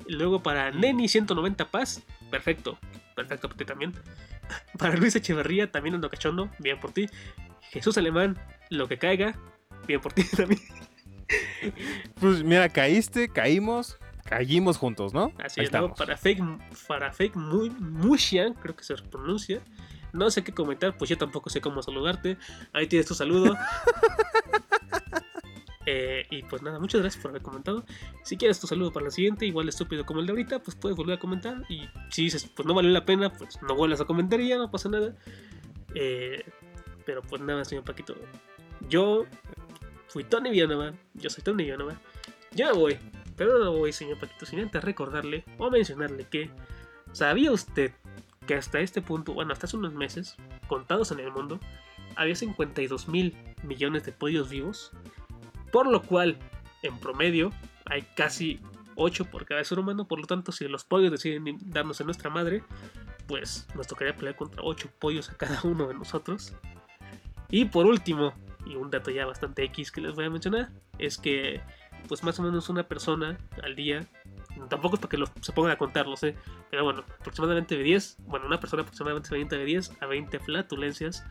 Luego para Neni 190 Paz. Perfecto. Perfecto para ti también. Para Luis Echeverría, también ando cachondo. Bien por ti. Jesús Alemán, lo que caiga. Bien por ti también. Pues mira, caíste, caímos, caímos juntos, ¿no? Así es, estamos. para Fake, para fake muy, Mushian, creo que se pronuncia. No sé qué comentar, pues yo tampoco sé cómo saludarte. Ahí tienes tu saludo. Eh, y pues nada, muchas gracias por haber comentado. Si quieres tu saludo para la siguiente, igual estúpido como el de ahorita, pues puedes volver a comentar. Y si dices, pues no vale la pena, pues no vuelvas a comentar y ya no pasa nada. Eh, pero pues nada, señor Paquito. Yo fui Tony Villanova. Yo soy Tony Villanova. Ya me voy. Pero no voy, señor Paquito, sin antes recordarle o mencionarle que ¿sabía usted que hasta este punto, bueno, hasta hace unos meses, contados en el mundo, había 52 mil millones de pollos vivos? Por lo cual, en promedio, hay casi 8 por cada ser humano. Por lo tanto, si los pollos deciden darnos a nuestra madre, pues nos tocaría pelear contra 8 pollos a cada uno de nosotros. Y por último, y un dato ya bastante X que les voy a mencionar, es que pues más o menos una persona al día, tampoco es para que se pongan a contarlos, ¿eh? pero bueno, aproximadamente de 10, bueno, una persona aproximadamente de 10 a 20 flatulencias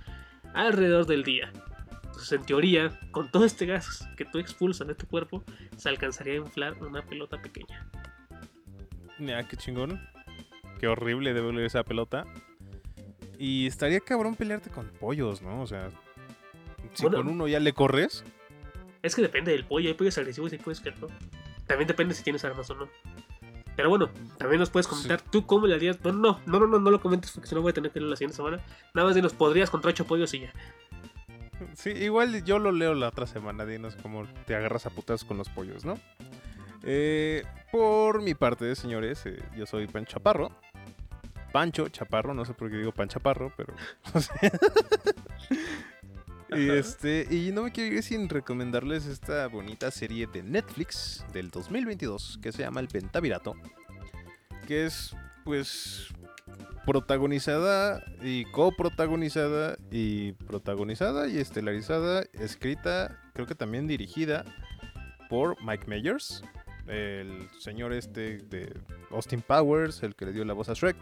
alrededor del día. Entonces, en teoría, con todo este gas que tú expulsas de tu cuerpo, se alcanzaría a inflar una pelota pequeña. Mira, qué chingón. Qué horrible debe oler esa pelota. Y estaría cabrón pelearte con pollos, ¿no? O sea, si Bueno. con uno ya le corres, Es que depende del pollo, hay pollos agresivos y pollos que no. También depende si tienes armas o no. Pero bueno, también nos puedes comentar tú cómo le harías. Bueno, no, no, no, no, no lo comentes porque si no voy a tener que leerlo la siguiente semana. Nada más dinos, podrías contra ocho pollos y ya. Sí, igual yo lo leo la otra semana, dinos cómo te agarras a putas con los pollos, ¿no? Eh, por mi parte, señores, eh, yo soy Pan Chaparro. Pancho Chaparro, no sé por qué digo Pan Chaparro, pero... y, este, y no me quiero ir sin recomendarles esta bonita serie de Netflix del 2022 que se llama El Pentavirato, que es, pues, protagonizada y coprotagonizada y protagonizada y estelarizada, escrita, creo que también dirigida por Mike Myers, el señor este de Austin Powers, el que le dio la voz a Shrek,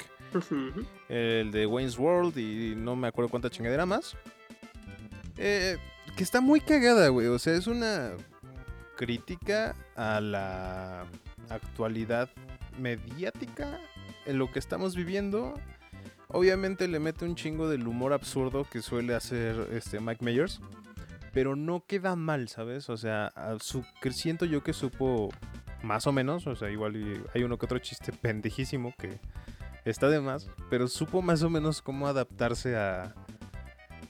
el de Wayne's World y no me acuerdo cuánta chingadera más. Eh, que está muy cagada, güey. O sea, es una crítica a la actualidad mediática en lo que estamos viviendo. Obviamente le mete un chingo del humor absurdo que suele hacer este Mike Myers, pero no queda mal, ¿sabes? O sea, su, siento yo que supo más o menos, o sea, igual hay uno que otro chiste pendejísimo que está de más, pero supo más o menos cómo adaptarse a,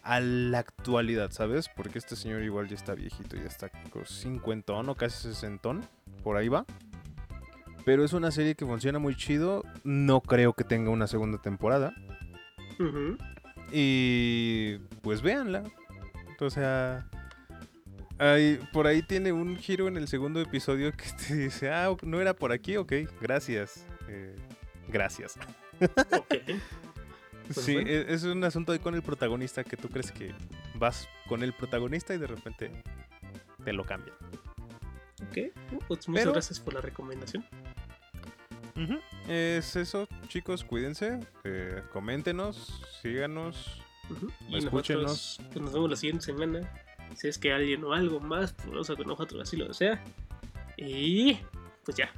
a la actualidad, ¿sabes? Porque este señor igual ya está viejito, ya está con 50 o casi 60, por ahí va. Pero es una serie que funciona muy chido, no creo que tenga una segunda temporada. Y pues véanla. O sea, hay- por ahí tiene un giro en el segundo episodio que te dice, ah, no era por aquí, ok, gracias. Eh, gracias. Ok. Sí, bueno. e- es un asunto ahí con el protagonista que tú crees que vas con el protagonista y de repente te lo cambian. Ok. Uh, Pues muchas gracias por la recomendación. Es eso, chicos, cuídense, eh, coméntenos, síganos. Y Escúchenos. nosotros nos vemos la siguiente semana. Si es que alguien o algo más, pues vamos a con nosotros así lo desea. Y pues ya.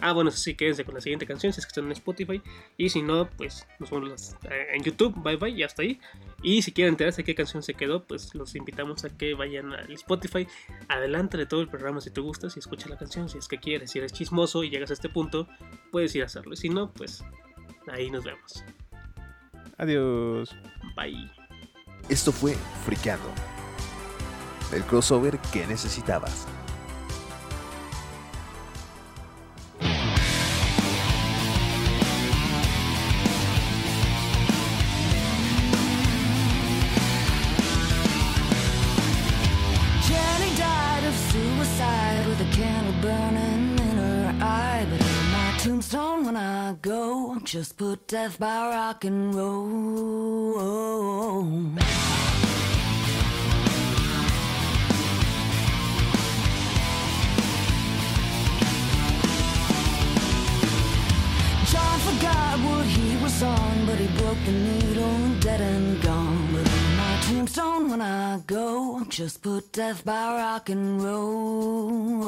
Ah, bueno, sí, quédense con la siguiente canción si es que están en Spotify. Y si no, pues nos vemos las- eh, en YouTube. Bye bye, y hasta ahí. Y si quieren enterarse de qué canción se quedó, pues los invitamos a que vayan al Spotify. Adelante de todo el programa si te gusta, si escuchas la canción, si es que quieres, si eres chismoso y llegas a este punto, puedes ir a hacerlo. Y si no, pues ahí nos vemos. Adiós. Bye. Esto fue Friqueando. El crossover que necesitabas. Just put death by rock and roll. John forgot what he was on, but he broke the needle, dead and gone. But on my tombstone, when I go, just put death by rock and roll.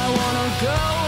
I wanna go